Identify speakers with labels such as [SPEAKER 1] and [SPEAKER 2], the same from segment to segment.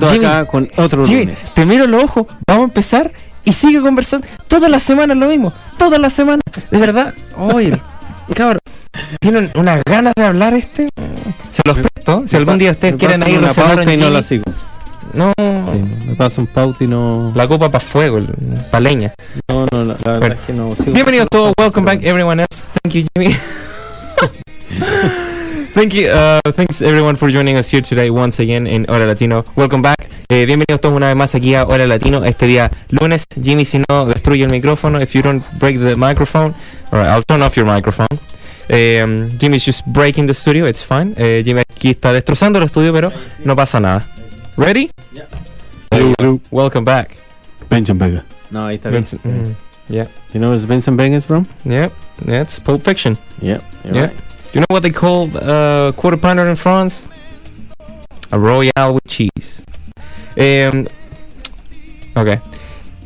[SPEAKER 1] Partiendo acá con otro lunes.
[SPEAKER 2] Te miro los ojos, vamos a empezar y sigue conversando. Todas las semanas lo mismo, todas las semanas. De verdad, oye, cabrón, tienen unas ganas de hablar este. Se los presto. Si algún día ustedes quieren ir
[SPEAKER 1] una pauta y no la sigo.
[SPEAKER 2] No,
[SPEAKER 1] me pasa un pauta y no.
[SPEAKER 2] La copa para fuego, para leña.
[SPEAKER 1] No, no, la, verdad es que no sigo.
[SPEAKER 2] Bienvenidos todos, welcome back everyone else. Thank you, Jimmy. Thank you, uh, thanks everyone for joining us here today once again in Hora Latino. Welcome back. Eh, bienvenidos todos una vez más aquí a Hora Latino este día lunes. Jimmy, si no destruye el micrófono, if you don't break the microphone, alright, I'll turn off your microphone. Eh, Jimmy's just breaking the studio, it's fine. Eh, Jimmy aquí está destrozando el estudio, pero no pasa nada. Ready?
[SPEAKER 1] Yeah.
[SPEAKER 2] Hello, Welcome back.
[SPEAKER 1] Benjamin Vega. No, ahí está
[SPEAKER 2] Vincent, mm, yeah.
[SPEAKER 1] You know where Vincent Vega is from?
[SPEAKER 2] Yeah, yeah, it's Pulp Fiction.
[SPEAKER 1] Yeah,
[SPEAKER 2] yeah. Right. You know what they call a uh, quarter pounder in France? A royale with cheese. Eh, ok.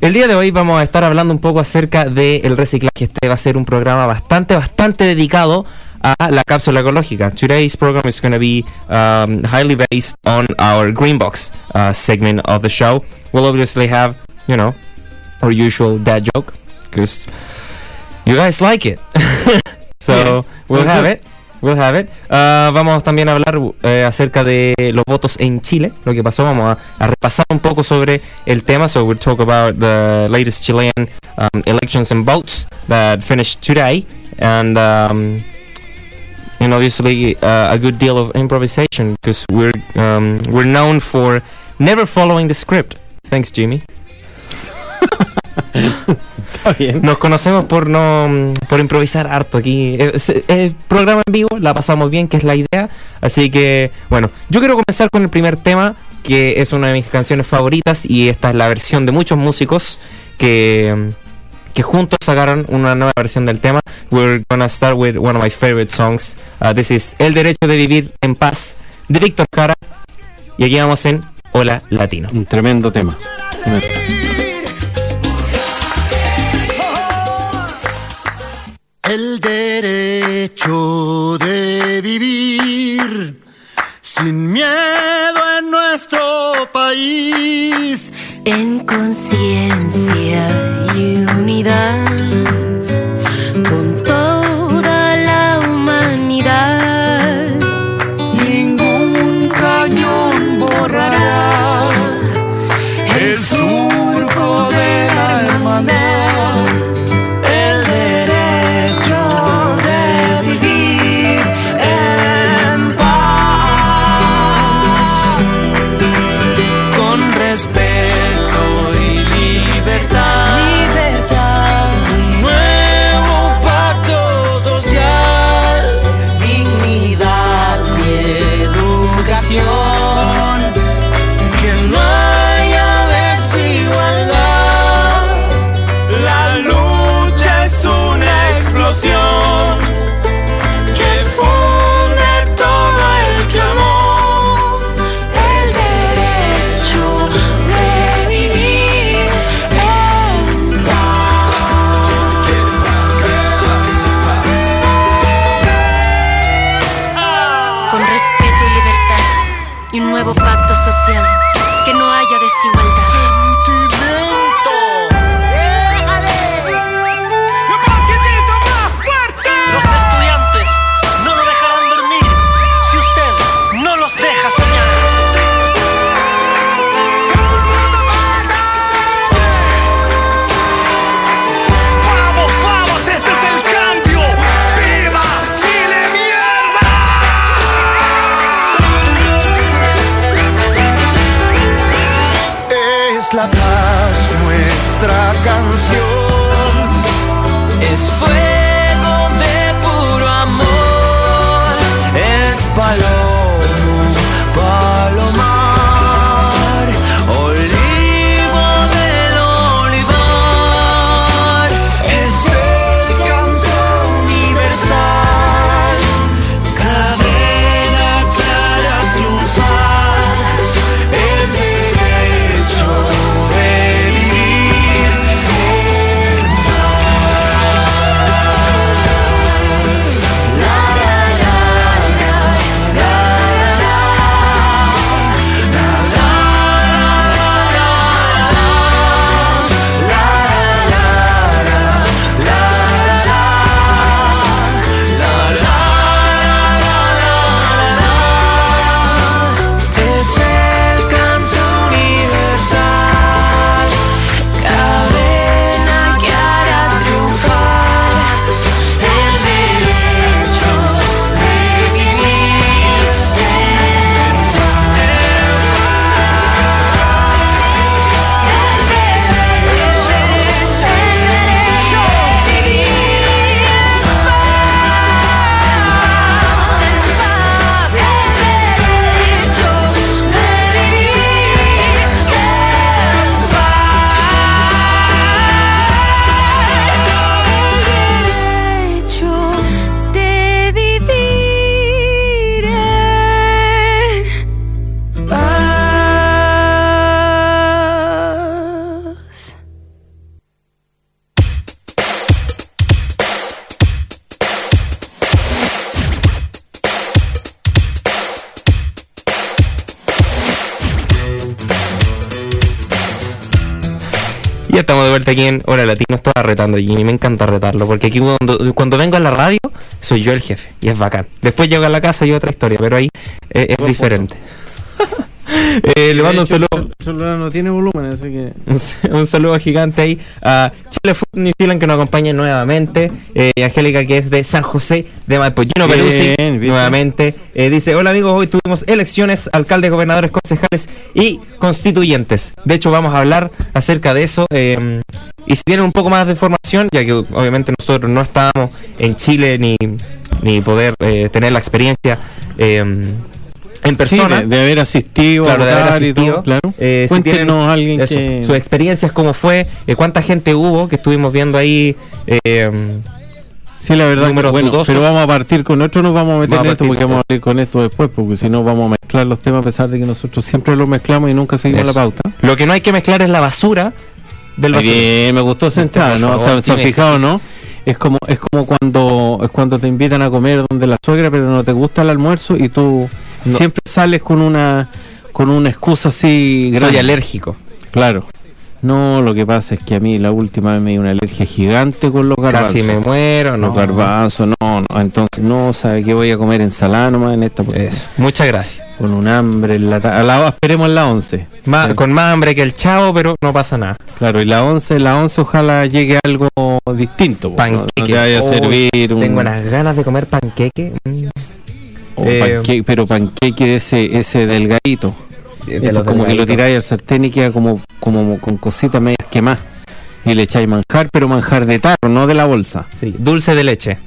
[SPEAKER 2] El día de hoy vamos a estar hablando un poco acerca del reciclaje. Este va a ser un programa bastante, bastante dedicado a la cápsula ecológica. Today's program is going to be um, highly based on our green box uh, segment of the show. We'll obviously have, you know, our usual dad joke because you guys like it. so yeah. we'll have it. We'll have it. Uh, vamos también a hablar eh, acerca de los votos en Chile, lo que pasó. Vamos a, a, repasar un poco sobre el tema. So we'll talk about the latest Chilean um, elections and votes that finished today, and um, and obviously uh, a good deal of improvisation because we're um, we're known for never following the script. Thanks, Jimmy. Nos conocemos por no por improvisar harto aquí. El, programa en vivo, la pasamos bien, que es la idea. Así que, bueno, yo quiero comenzar con el primer tema, que es una de mis canciones favoritas y esta es la versión de muchos músicos que que juntos sacaron una nueva versión del tema. We're gonna start with one of my favorite songs. Uh, this is El derecho de vivir en paz de Víctor Cara. Y aquí vamos en Hola Latino.
[SPEAKER 1] Un tremendo tema.
[SPEAKER 3] El derecho de vivir sin miedo en nuestro país,
[SPEAKER 4] en conciencia y unidad
[SPEAKER 2] estamos de vuelta aquí en Hora Latino. Estaba retando a Jimmy, me encanta retarlo. Porque aquí cuando, cuando vengo a la radio, soy yo el jefe. Y es bacán. Después llego a la casa y otra historia, pero ahí es diferente. Eh, le mando un saludo.
[SPEAKER 1] El celular no tiene volumen, así que.
[SPEAKER 2] Un, saludo gigante ahí a Chile Food New Zealand que nos acompaña nuevamente. Eh, Angélica que es de San José de
[SPEAKER 1] Bien,
[SPEAKER 2] Peruzzi nuevamente. eh, dice, hola amigos, hoy tuvimos elecciones, alcaldes, gobernadores, concejales y constituyentes. De hecho vamos a hablar acerca de eso. eh, y si tienen un poco más de información, ya que obviamente nosotros no estábamos en Chile ni, ni poder eh, tener la experiencia eh, en persona.
[SPEAKER 1] Sí, de, de haber asistido,
[SPEAKER 2] Claro, de haber
[SPEAKER 1] y
[SPEAKER 2] asistido.
[SPEAKER 1] todo, claro.
[SPEAKER 2] Eh,
[SPEAKER 1] Cuéntenos alguien
[SPEAKER 2] eso,
[SPEAKER 1] que.
[SPEAKER 2] sus experiencias, cómo fue, eh, cuánta gente hubo, que estuvimos viendo ahí. eh,
[SPEAKER 1] Sí, la verdad
[SPEAKER 2] números
[SPEAKER 1] bueno,
[SPEAKER 2] dudosos.
[SPEAKER 1] pero vamos a partir con otro, nos vamos a meter
[SPEAKER 2] Vamos
[SPEAKER 1] en esto
[SPEAKER 2] partir
[SPEAKER 1] porque vamos a ir con esto después, porque si no vamos a mezclar los temas a pesar de que nosotros siempre los mezclamos y nunca seguimos
[SPEAKER 2] Eso.
[SPEAKER 1] la pauta.
[SPEAKER 2] lo que no hay que mezclar es la basura del basurero.
[SPEAKER 1] bien, me gustó
[SPEAKER 2] por
[SPEAKER 1] ¿no? O sea, ¿Se han fijado, no? Es como, es como cuando, es cuando te invitan a comer donde la suegra, pero no te gusta el almuerzo y tú
[SPEAKER 2] No.
[SPEAKER 1] siempre sales con una, con una excusa así
[SPEAKER 2] Soy
[SPEAKER 1] grande.
[SPEAKER 2] alérgico.
[SPEAKER 1] Claro. No, lo que pasa es que a mí la última vez me dio una alergia gigante con los garbanzos.
[SPEAKER 2] Casi me muero, no.
[SPEAKER 1] Los garbanzos, no, no. Entonces, no, ¿sabe que Voy a comer ensalada nomás en esta.
[SPEAKER 2] Eso. Muchas gracias.
[SPEAKER 1] Con un hambre en la ta- a la Esperemos en la 11.
[SPEAKER 2] Ma-
[SPEAKER 1] Sí.
[SPEAKER 2] Con más hambre que el chavo, pero no pasa nada.
[SPEAKER 1] Claro, y la 11, la 11 ojalá llegue algo distinto. no-
[SPEAKER 2] Panqueque.
[SPEAKER 1] No, te vaya a
[SPEAKER 2] Uy,
[SPEAKER 1] servir un...
[SPEAKER 2] Tengo unas ganas de comer panqueque. mm,
[SPEAKER 1] o
[SPEAKER 2] eh,
[SPEAKER 1] panqueque, pero panqueque ese, ese delgadito.
[SPEAKER 2] de los
[SPEAKER 1] como que lo tiráis al sartén y queda como, como con cositas medias quemadas. Y le echáis manjar, pero manjar de tarro, no de la bolsa.
[SPEAKER 2] Sí, dulce de leche.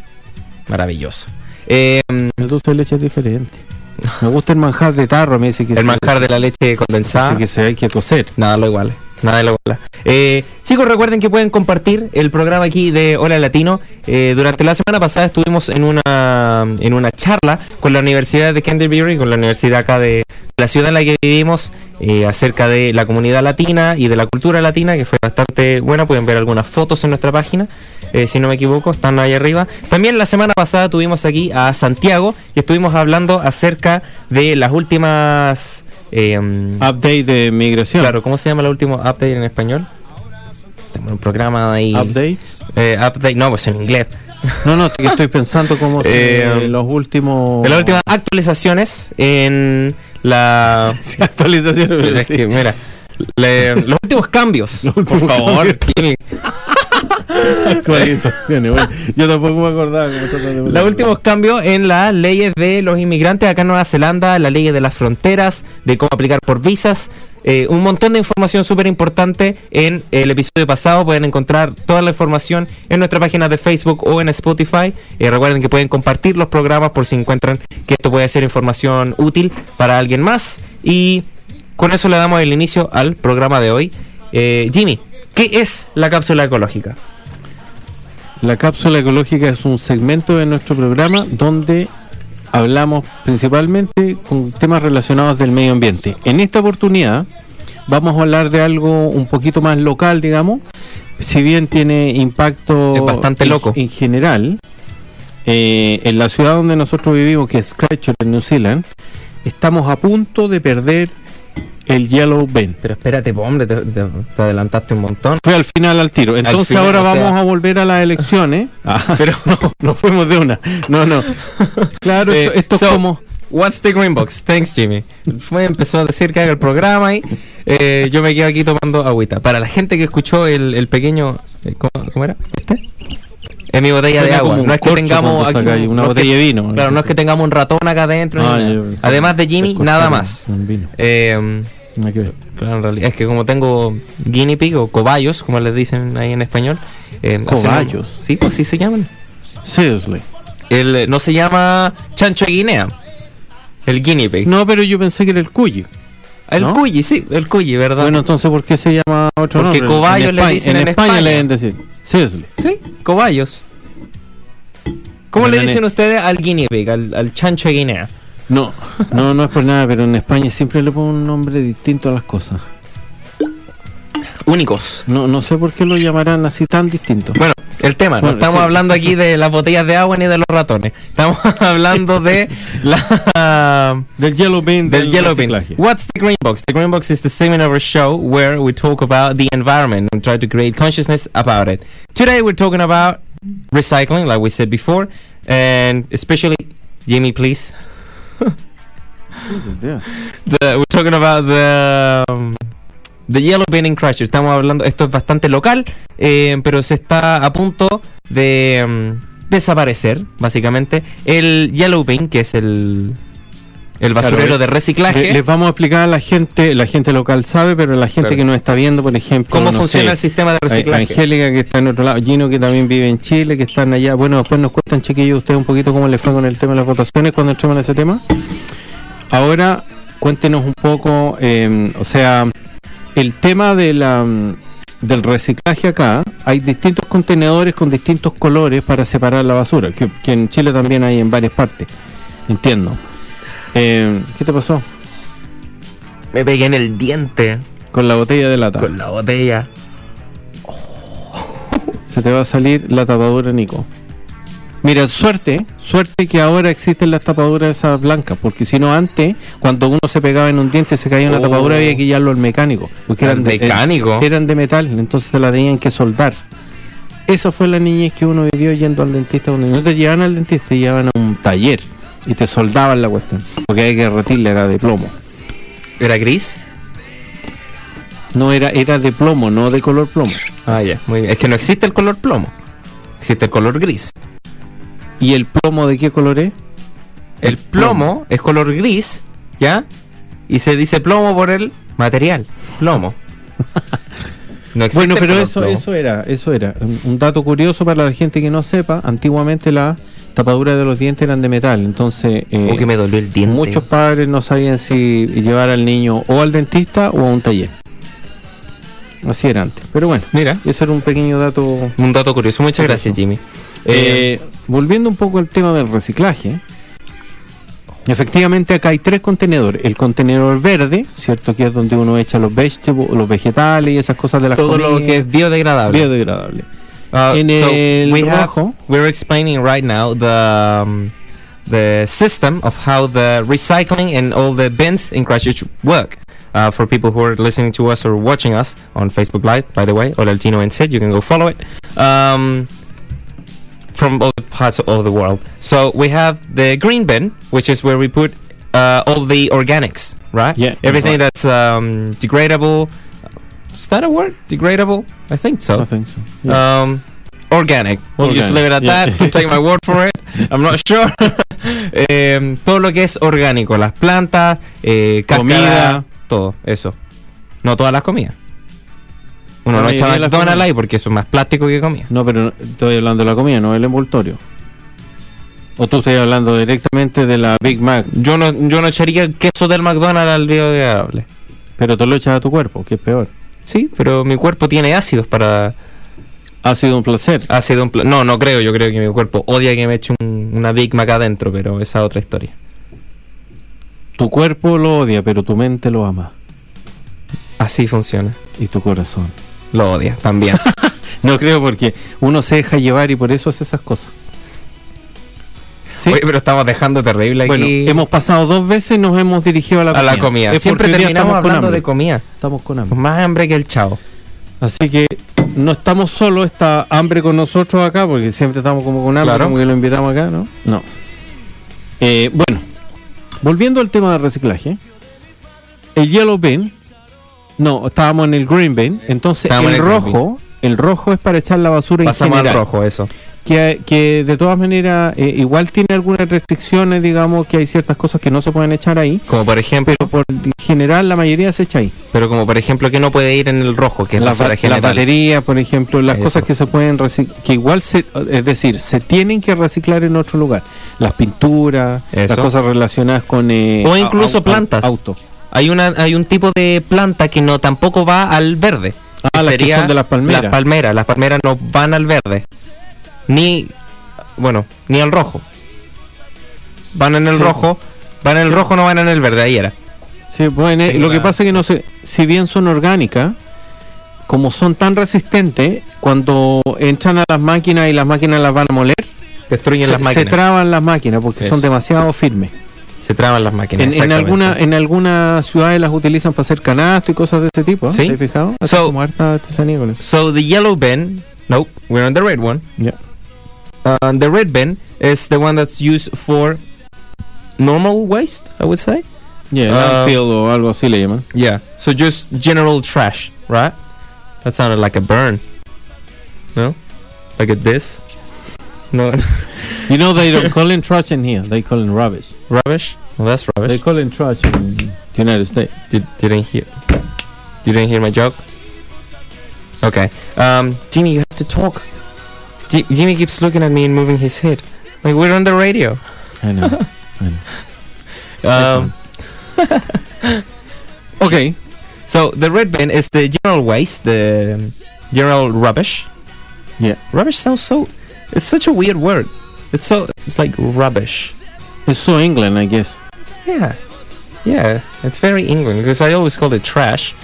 [SPEAKER 2] Maravilloso. Eh,
[SPEAKER 1] El dulce de leche es diferente. Me gusta el manjar de tarro, me dice que
[SPEAKER 2] el
[SPEAKER 1] se-
[SPEAKER 2] manjar de la leche condensada.
[SPEAKER 1] dice que se hay que cocer.
[SPEAKER 2] Nada lo igual. Nada lo igual. Eh, chicos, recuerden que pueden compartir el programa aquí de Hola Latino. Eh, durante la semana pasada estuvimos en una en una charla con la Universidad de Canterbury, con la universidad acá de la ciudad en la que vivimos, eh, acerca de la comunidad latina y de la cultura latina, que fue bastante buena. Pueden ver algunas fotos en nuestra página, eh, si no me equivoco, están ahí arriba. También la semana pasada tuvimos aquí a Santiago y estuvimos hablando acerca de las últimas... eh,
[SPEAKER 1] Update de migración.
[SPEAKER 2] Claro, ¿cómo se llama el último update en español? Tengo un programa ahí.
[SPEAKER 1] Update.
[SPEAKER 2] Eh, update, no, pues en inglés.
[SPEAKER 1] No, no, que estoy pensando como
[SPEAKER 2] Eh,
[SPEAKER 1] los últimos.
[SPEAKER 2] Las últimas actualizaciones en la.
[SPEAKER 1] Sí, actualizaciones.
[SPEAKER 2] Pero es
[SPEAKER 1] sí.
[SPEAKER 2] que, mira, le- los últimos cambios.
[SPEAKER 1] Los últimos
[SPEAKER 2] por favor,
[SPEAKER 1] cambios. Actualizaciones. bueno, yo tampoco me acordaba cómo
[SPEAKER 2] Los últimos cambios en las leyes de los inmigrantes acá en Nueva Zelanda, la ley de las fronteras, de cómo aplicar por visas, eh, un montón de información súper importante en el episodio pasado. Pueden encontrar toda la información en nuestra página de Facebook o en Spotify. Eh, recuerden que pueden compartir los programas por si encuentran que esto puede ser información útil para alguien más. Y con eso le damos el inicio al programa de hoy. Eh, Jimmy, ¿qué es la cápsula ecológica?
[SPEAKER 1] La cápsula ecológica es un segmento de nuestro programa donde hablamos principalmente con temas relacionados del medio ambiente. En esta oportunidad vamos a hablar de algo un poquito más local, digamos. Si bien tiene impacto
[SPEAKER 2] Es bastante
[SPEAKER 1] en-
[SPEAKER 2] loco.
[SPEAKER 1] en general, eh, en la ciudad donde nosotros vivimos, que es Christchurch, en New Zealand, estamos a punto de perder el Yellow Ben.
[SPEAKER 2] Pero espérate, po, hombre, te, te- te adelantaste un montón.
[SPEAKER 1] Fue al final al tiro. Entonces
[SPEAKER 2] final,
[SPEAKER 1] ahora
[SPEAKER 2] sea-
[SPEAKER 1] vamos a volver a las elecciones. Ah, pero no, no fuimos de una. No, no. Claro,
[SPEAKER 2] Eh,
[SPEAKER 1] esto, esto
[SPEAKER 2] so,
[SPEAKER 1] es como...
[SPEAKER 2] What's the Green Box? Thanks, Jimmy. Fue, empezó a decir que haga el programa y eh, yo me quedo aquí tomando agüita. Para la gente que escuchó el, el pequeño. eh, ¿cómo, cómo era? ¿Este? Es mi botella de agua. No es que tengamos aquí un-
[SPEAKER 1] una
[SPEAKER 2] no
[SPEAKER 1] botella de vino.
[SPEAKER 2] Claro, no es que tengamos un ratón acá adentro.
[SPEAKER 1] Ah,
[SPEAKER 2] Además de Jimmy, nada más.
[SPEAKER 1] vino.
[SPEAKER 2] Eh, claro, en realidad, es que como tengo guinea pig o cobayos, como les dicen ahí en español. eh, hacen-
[SPEAKER 1] Cobayos.
[SPEAKER 2] Sí, pues sí se llaman.
[SPEAKER 1] Seriously.
[SPEAKER 2] El, eh, no se llama chancho de Guinea. El guinea pig.
[SPEAKER 1] No, pero yo pensé que era el cuyi.
[SPEAKER 2] El
[SPEAKER 1] ¿no?
[SPEAKER 2] cuyi, sí, el cuyi, ¿verdad?
[SPEAKER 1] Bueno, entonces, ¿por qué se llama otro
[SPEAKER 2] Porque
[SPEAKER 1] nombre?
[SPEAKER 2] cobayo
[SPEAKER 1] En
[SPEAKER 2] le dicen
[SPEAKER 1] en
[SPEAKER 2] en
[SPEAKER 1] España.
[SPEAKER 2] España.
[SPEAKER 1] le deben decir. Seriously.
[SPEAKER 2] sí, cobayos. ¿Cómo le
[SPEAKER 1] en
[SPEAKER 2] dicen ustedes al guinea pig, al, al chancho de Guinea?
[SPEAKER 1] No, no, no es por nada, pero en España siempre le ponen un nombre distinto a las cosas.
[SPEAKER 2] Únicos.
[SPEAKER 1] No, no sé por qué lo llamarán así tan distinto.
[SPEAKER 2] Bueno, el tema, no
[SPEAKER 1] Bueno,
[SPEAKER 2] estamos
[SPEAKER 1] sí.
[SPEAKER 2] hablando aquí de las botellas de agua ni de los ratones. Estamos hablando de la
[SPEAKER 1] Del Yellow Bean.
[SPEAKER 2] del yellow bin. What's the green box? The green box is the segment of our show where we talk about the environment and try to create consciousness about it. Today we're talking about recycling, like we said before, and especially Jimmy, please.
[SPEAKER 1] Jesus, yeah.
[SPEAKER 2] The- we're talking about the um, the yellow in Christchurch. Estamos hablando, esto es bastante local, eh, pero se está a punto de um, desaparecer, básicamente. El yellow bin, que es el el basurero
[SPEAKER 1] Claro,
[SPEAKER 2] de reciclaje.
[SPEAKER 1] Le- Les vamos a explicar a la gente, la gente local sabe, pero la gente
[SPEAKER 2] Claro.
[SPEAKER 1] que nos está viendo, por ejemplo,
[SPEAKER 2] ¿Cómo
[SPEAKER 1] no
[SPEAKER 2] funciona
[SPEAKER 1] sé,
[SPEAKER 2] el sistema de reciclaje?
[SPEAKER 1] Angélica que está en otro lado, Gino que también vive en Chile, que están allá. Bueno, después nos cuentan, chiquillos, ustedes un poquito cómo les fue con el tema de las votaciones cuando entremos en ese tema. Ahora, cuéntenos un poco, eh, o sea, el tema de la, mm, del reciclaje acá, hay distintos contenedores con distintos colores para separar la basura, que, que en Chile también hay en varias partes, entiendo. Eh, ¿Qué te pasó?
[SPEAKER 2] Me pegué en el diente
[SPEAKER 1] Con la botella de lata.
[SPEAKER 2] con la botella.
[SPEAKER 1] Se te va a salir la tapadura, Nico. Mira, suerte, suerte que ahora existen las tapaduras esas blancas, porque si no antes, cuando uno se pegaba en un diente se caía una
[SPEAKER 2] Oh.
[SPEAKER 1] tapadura había que llevarlo al mecánico, porque eran de,
[SPEAKER 2] mecánico.
[SPEAKER 1] eh, eran de metal, entonces se la tenían que soldar. Esa fue la niñez que uno vivió yendo al dentista, donde no te llevaban al dentista, te llevaban a un taller y te soldaban la cuestión, porque hay que derretirla, era de plomo.
[SPEAKER 2] ¿Era gris?
[SPEAKER 1] No era, era de plomo, no de color plomo.
[SPEAKER 2] Ah, ya, muy bien. Es que no existe el color plomo. Existe el color gris.
[SPEAKER 1] ¿Y el plomo de qué color es?
[SPEAKER 2] El plomo es color gris, ¿ya? Y se dice plomo por el material, plomo. No existe
[SPEAKER 1] Bueno, pero eso,
[SPEAKER 2] plomo.
[SPEAKER 1] eso era, eso era. Un, un dato curioso para la gente que no sepa, antiguamente las tapaduras de los dientes eran de metal, entonces eh,
[SPEAKER 2] Oh, que me dolió el diente.
[SPEAKER 1] muchos padres no sabían si llevar al niño o al dentista o a un taller. Así era antes. Pero bueno,
[SPEAKER 2] Mira,
[SPEAKER 1] ese era un pequeño dato.
[SPEAKER 2] un dato curioso. Muchas gracias, Jimmy. Eh,
[SPEAKER 1] Eh, volviendo un poco al tema del reciclaje, efectivamente acá hay tres contenedores. El contenedor verde, ¿cierto? Que es donde uno echa los, vegetables, los vegetales y esas cosas de las
[SPEAKER 2] todo lo que es biodegradable.
[SPEAKER 1] biodegradable.
[SPEAKER 2] Uh,
[SPEAKER 1] En
[SPEAKER 2] so
[SPEAKER 1] el
[SPEAKER 2] we have,
[SPEAKER 1] rojo.
[SPEAKER 2] we're explaining right now the um, the system of how the recycling and all the bins in Christchurch work. Uh, for people who are listening to us or watching us on Facebook Live, by the way, or Altino and Sid, you can go follow it. Um, from all parts of the world. So we have the green bin, which is where we put uh, all the organics, right?
[SPEAKER 1] Yeah,
[SPEAKER 2] Everything that's um, degradable. Is that a word? Degradable? I think so.
[SPEAKER 1] I think so. Yeah.
[SPEAKER 2] Um, organic. We'll just leave it at
[SPEAKER 1] yeah.
[SPEAKER 2] that. Take my word for it. I'm not sure. Em, todo lo que es orgánico, las plantas, eh, cáscara,
[SPEAKER 1] Comida.
[SPEAKER 2] Todo eso. No todas las comidas. Uno
[SPEAKER 1] La
[SPEAKER 2] no echa
[SPEAKER 1] de
[SPEAKER 2] McDonald's ahí porque eso es más plástico que comida.
[SPEAKER 1] No, pero no- estoy hablando de la comida, no del envoltorio. O tú estás hablando directamente de la Big Mac,
[SPEAKER 2] Yo no, yo no echaría el queso del McDonald's al biodegradable.
[SPEAKER 1] pero tú lo echas a tu cuerpo, que es peor.
[SPEAKER 2] Sí, pero mi cuerpo tiene ácidos para
[SPEAKER 1] Ha sido un placer.
[SPEAKER 2] ácido en pla- No, no creo. Yo creo que mi cuerpo odia que me eche un- una Big Mac adentro, pero esa es otra historia.
[SPEAKER 1] Tu cuerpo lo odia, pero tu mente lo ama.
[SPEAKER 2] Así funciona.
[SPEAKER 1] Y tu corazón.
[SPEAKER 2] Lo odia también.
[SPEAKER 1] No creo porque uno se deja llevar y por eso hace esas cosas. ¿Sí?
[SPEAKER 2] Oye, pero estamos dejando terrible aquí
[SPEAKER 1] bueno, hemos pasado dos veces y nos hemos dirigido a la
[SPEAKER 2] a
[SPEAKER 1] comida.
[SPEAKER 2] la comida.
[SPEAKER 1] Es
[SPEAKER 2] Siempre terminamos
[SPEAKER 1] con
[SPEAKER 2] hablando de comida.
[SPEAKER 1] Estamos con
[SPEAKER 2] Con
[SPEAKER 1] hambre.
[SPEAKER 2] más hambre que el chavo.
[SPEAKER 1] Así que no estamos solos, está hambre con nosotros acá, porque siempre estamos como con hambre,
[SPEAKER 2] Claro.
[SPEAKER 1] como que lo invitamos acá, ¿no? No. Eh, bueno, volviendo al tema del reciclaje, el yellow bin, no, estábamos en el green bin, entonces el rojo, el rojo es para echar la basura
[SPEAKER 2] Pasamos
[SPEAKER 1] en
[SPEAKER 2] al
[SPEAKER 1] general,
[SPEAKER 2] rojo, eso.
[SPEAKER 1] Que, que de todas maneras eh, igual tiene algunas restricciones, digamos que hay ciertas cosas que no se pueden echar ahí,
[SPEAKER 2] Como por ejemplo,
[SPEAKER 1] pero por general la mayoría se echa ahí.
[SPEAKER 2] pero como por ejemplo que no puede ir en el rojo, que es
[SPEAKER 1] la, batería, por ejemplo, las
[SPEAKER 2] Eso.
[SPEAKER 1] cosas que se pueden reciclar, que igual se, es decir, se tienen que reciclar en otro lugar. Las pinturas,
[SPEAKER 2] Eso.
[SPEAKER 1] las cosas relacionadas con eh,
[SPEAKER 2] O incluso
[SPEAKER 1] au-
[SPEAKER 2] plantas.
[SPEAKER 1] Auto.
[SPEAKER 2] Hay una hay un tipo de planta que no tampoco va al verde.
[SPEAKER 1] Ah, las que son de las palmeras.
[SPEAKER 2] Las palmeras, las palmeras no van al verde. Ni bueno, ni al rojo. Van en el
[SPEAKER 1] Sí.
[SPEAKER 2] rojo, van en el rojo, no van en el verde, ahí era.
[SPEAKER 1] Sí, bueno,
[SPEAKER 2] Sí,
[SPEAKER 1] lo que pasa es que no sé, si bien son orgánicas, como son tan resistentes, cuando entran a las máquinas y las máquinas las van a moler,
[SPEAKER 2] Destruyen
[SPEAKER 1] se,
[SPEAKER 2] las
[SPEAKER 1] se
[SPEAKER 2] máquinas.
[SPEAKER 1] traban las máquinas porque son demasiado firmes.
[SPEAKER 2] Se traban las máquinas.
[SPEAKER 1] En, en
[SPEAKER 2] exactamente.
[SPEAKER 1] alguna en algunas ciudades las utilizan para hacer canasto y cosas de ese tipo. ¿eh?
[SPEAKER 2] Sí.
[SPEAKER 1] ¿Te has fijado? Hacen
[SPEAKER 2] So-
[SPEAKER 1] como harta artesanía con eso.
[SPEAKER 2] So the yellow bin, nope, we're on the red one.
[SPEAKER 1] Yeah.
[SPEAKER 2] Uh, the red bin is the one that's used for normal waste, I would say.
[SPEAKER 1] Yeah,
[SPEAKER 2] Uh,
[SPEAKER 1] landfill o algo así le llaman.
[SPEAKER 2] Yeah. So just general trash, right? That sounded like a burn. No? Like a this? No.
[SPEAKER 1] You know they don't call it trash in here. They call it rubbish.
[SPEAKER 2] rubbish? Well, that's rubbish.
[SPEAKER 1] They call it trash in the United States.
[SPEAKER 2] Did, didn't hear. You didn't hear my joke? Okay. Um, Jimmy, you have to talk. Ji- Jimmy keeps looking at me and moving his head. Like we're on the radio.
[SPEAKER 1] I know.
[SPEAKER 2] Um,
[SPEAKER 1] okay.
[SPEAKER 2] so the red bin is the general waste, the um, general rubbish.
[SPEAKER 1] Yeah.
[SPEAKER 2] Rubbish sounds so. It's such a weird word. It's so. It's like rubbish.
[SPEAKER 1] It's so England, I guess.
[SPEAKER 2] Yeah. Yeah. It's very England because I always call it trash.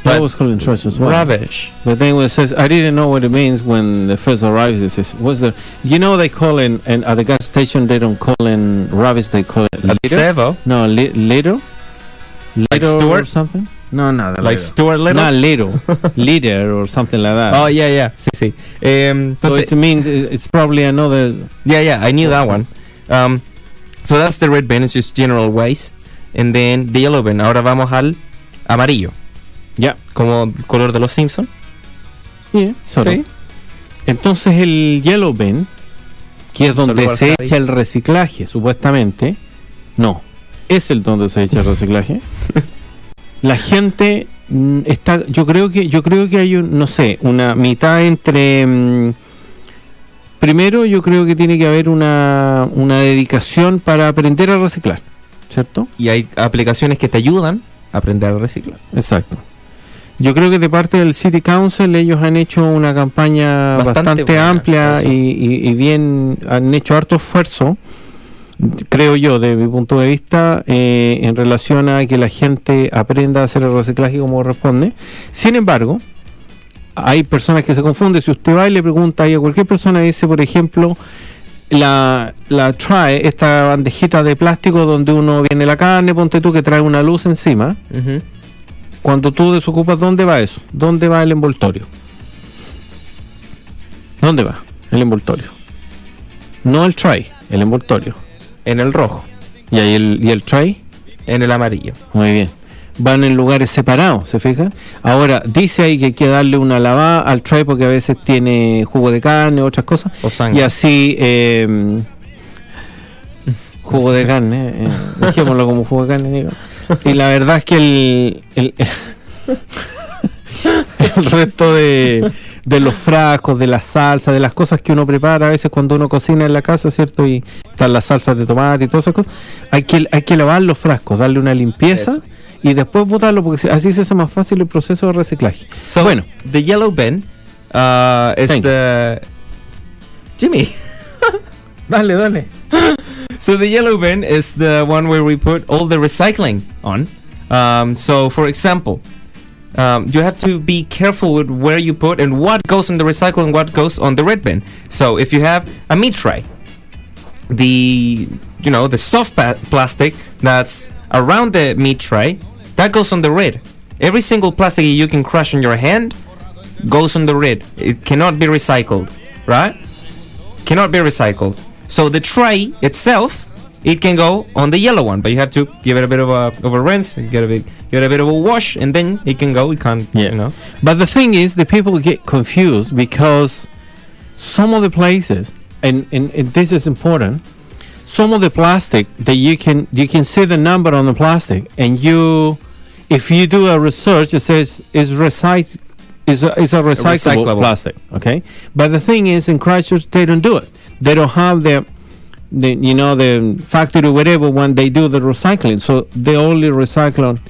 [SPEAKER 1] I
[SPEAKER 2] But
[SPEAKER 1] always call it trash as well.
[SPEAKER 2] Rubbish.
[SPEAKER 1] But then when it says, I didn't know what it means when the first arrives. It says, what's the, you know, they call in, and at the gas station, they don't call in rubbish, they call it
[SPEAKER 2] Like
[SPEAKER 1] litter.
[SPEAKER 2] Sevo.
[SPEAKER 1] No, li- little?
[SPEAKER 2] Like
[SPEAKER 1] Little or something? No, no,
[SPEAKER 2] Like Stuart Little.
[SPEAKER 1] Not little. Liter or something like that.
[SPEAKER 2] Oh yeah, yeah. Sí, sí. Um,
[SPEAKER 1] so
[SPEAKER 2] entonces-
[SPEAKER 1] it means it's probably another.
[SPEAKER 2] Yeah, yeah, I knew that one. Um, so that's the red bin, it's just general waste. And then the yellow bin, ahora vamos al amarillo.
[SPEAKER 1] Ya.
[SPEAKER 2] Como color de los Simpsons.
[SPEAKER 1] Yeah.
[SPEAKER 2] Sí.
[SPEAKER 1] Entonces el yellow bin, que es donde se echa el reciclaje, supuestamente, no, es el donde se echa el reciclaje. La gente mm, está, yo creo que, yo creo que hay un, no sé, una mitad entre. mm, primero, yo creo que tiene que haber una, una dedicación para aprender a reciclar, ¿cierto?
[SPEAKER 2] Y hay aplicaciones que te ayudan a aprender a reciclar.
[SPEAKER 1] Exacto. Yo creo que de parte del City Council ellos han hecho una campaña
[SPEAKER 2] Bastante
[SPEAKER 1] amplia y, y- y bien, han hecho harto esfuerzo, creo yo, de mi punto de vista, eh, en relación a que la gente aprenda a hacer el reciclaje como corresponde. Sin embargo, hay personas que se confunden. Si usted va y le pregunta a cualquier persona, dice, por ejemplo, la, la trae, esta bandejita de plástico donde uno viene la carne, ponte tú que trae una luz encima. Cuando tú desocupas, ¿dónde va eso? ¿Dónde va el envoltorio? ¿Dónde va el envoltorio? No el tray, el envoltorio.
[SPEAKER 2] En el rojo,
[SPEAKER 1] ¿Y ahí el, y el tray?
[SPEAKER 2] en el amarillo.
[SPEAKER 1] Muy bien. van en lugares separados, ¿se fijan? Ahora, dice ahí que hay que darle una lavada al tray porque a veces tiene jugo de carne, otras cosas.
[SPEAKER 2] O sangre.
[SPEAKER 1] Y así, eh, jugo de carne, eh, dejémoslo como jugo de carne, digo. Y la verdad es que el, el, el resto de, de los frascos, de la salsa, de las cosas que uno prepara a veces cuando uno cocina en la casa, ¿cierto? Y están las salsas de tomate y todas esas cosas. Hay que, hay que lavar los frascos, darle una limpieza
[SPEAKER 2] Eso.
[SPEAKER 1] y después botarlo porque así se hace más fácil el proceso de reciclaje.
[SPEAKER 2] So,
[SPEAKER 1] bueno,
[SPEAKER 2] the yellow bin uh, is
[SPEAKER 1] Thank
[SPEAKER 2] the Jimmy.
[SPEAKER 1] dale, dale.
[SPEAKER 2] So the yellow bin is the one where we put all the recycling on. Um, so for example, um, you have to be careful with where you put and what goes in the recycle and what goes on the red bin. So if you have a meat tray, the you know the soft plastic that's around the meat tray that goes on the red. Every single plastic you can crush in your hand goes on the red. It cannot be recycled, right? Cannot be recycled. So the tray itself, it can go on the yellow one, but you have to give it a bit of a of a rinse, get a bit, give it a bit of a wash, and then it can go. It can't,
[SPEAKER 1] Yeah.
[SPEAKER 2] you know.
[SPEAKER 1] But the thing is, the people get confused because some of the places, and, and, and this is important, some of the plastic that you can you can see the number on the plastic, and you, if you do a research, it says is recyc is a, is a recyclable,
[SPEAKER 2] recyclable.
[SPEAKER 1] plastic. Okay, but the thing is, in Christchurch, they don't do it. They don't have the the you know the factory or whatever when they do the recycling, so they only recycle on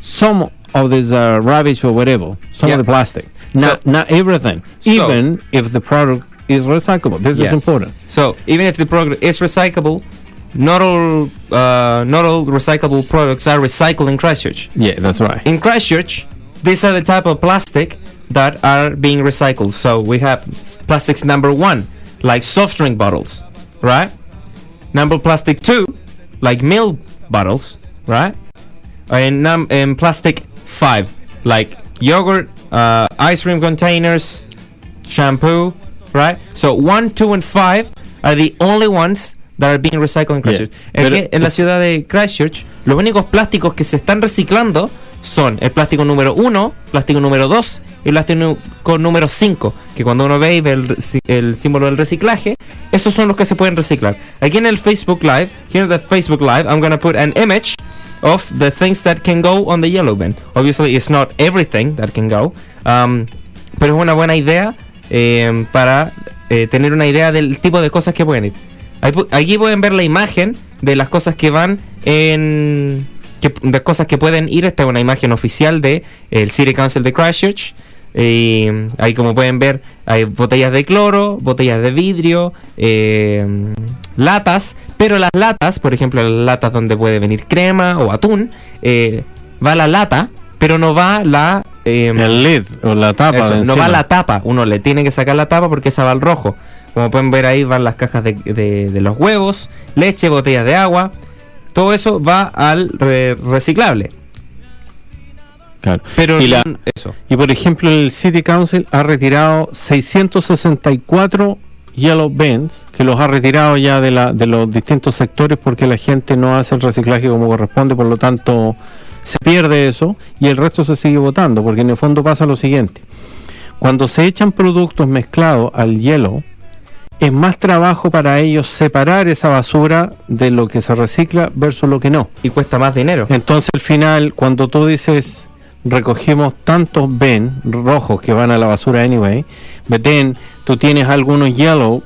[SPEAKER 1] some of this uh, rubbish or whatever, some
[SPEAKER 2] Yeah.
[SPEAKER 1] of the plastic.
[SPEAKER 2] So-
[SPEAKER 1] Not not everything,
[SPEAKER 2] So-
[SPEAKER 1] even if the product is recyclable. This is important.
[SPEAKER 2] So even if the product is recyclable, not all uh, not all recyclable products are recycled in Christchurch.
[SPEAKER 1] Yeah, that's right.
[SPEAKER 2] In Christchurch, these are the type of plastic that are being recycled. So we have plastics number one, like soft drink bottles, right? Number plastic two, like milk bottles, right? And num and plastic five, like yogurt, uh, ice cream containers, shampoo, right? So one, two, and five are the only ones that are being recycled in Christchurch.
[SPEAKER 1] Yeah.
[SPEAKER 2] En la ciudad de Christchurch, los únicos plásticos que se están reciclando son el plástico número 1, plástico número 2 y el plástico número 5, que cuando uno ve y ve el, símbolo del reciclaje, esos son los que se pueden reciclar. Aquí en el Facebook Live, here in the Facebook Live, I'm gonna put an image of the things that can go on the yellow bin. Obviously, it's not everything that can go, um, pero es una buena idea eh, para eh, tener una idea del tipo de cosas que pueden ir. Aquí pueden ver la imagen de las cosas que van en que, de cosas que pueden ir. Esta es una imagen oficial de el City Council de Christchurch. Y ahí como pueden ver hay botellas de cloro, botellas de vidrio, eh, latas, pero las latas, por ejemplo las latas donde puede venir crema o atún, eh, va la lata, pero no va la... eh,
[SPEAKER 1] El lid o la tapa.
[SPEAKER 2] eso, no va la tapa, uno le tiene que sacar la tapa porque esa va al rojo. Como pueden ver ahí van las cajas de, de- de los huevos, leche, botellas de agua. Todo eso va al re- reciclable.
[SPEAKER 1] Claro.
[SPEAKER 2] Pero
[SPEAKER 1] Y la-
[SPEAKER 2] eso.
[SPEAKER 1] Y por ejemplo, el City Council ha retirado 664 yellow bins, que los ha retirado ya de, la, de los distintos sectores porque la gente no hace el reciclaje como corresponde, por lo tanto se pierde eso y el resto se sigue votando, porque en el fondo pasa lo siguiente. Cuando se echan productos mezclados al hielo, es más trabajo para ellos separar esa basura de lo que se recicla versus lo que no.
[SPEAKER 2] Y cuesta más dinero.
[SPEAKER 1] Entonces al final, cuando tú dices recogimos tantos Ben rojos que van a la basura anyway, but then tú tienes algunos yellow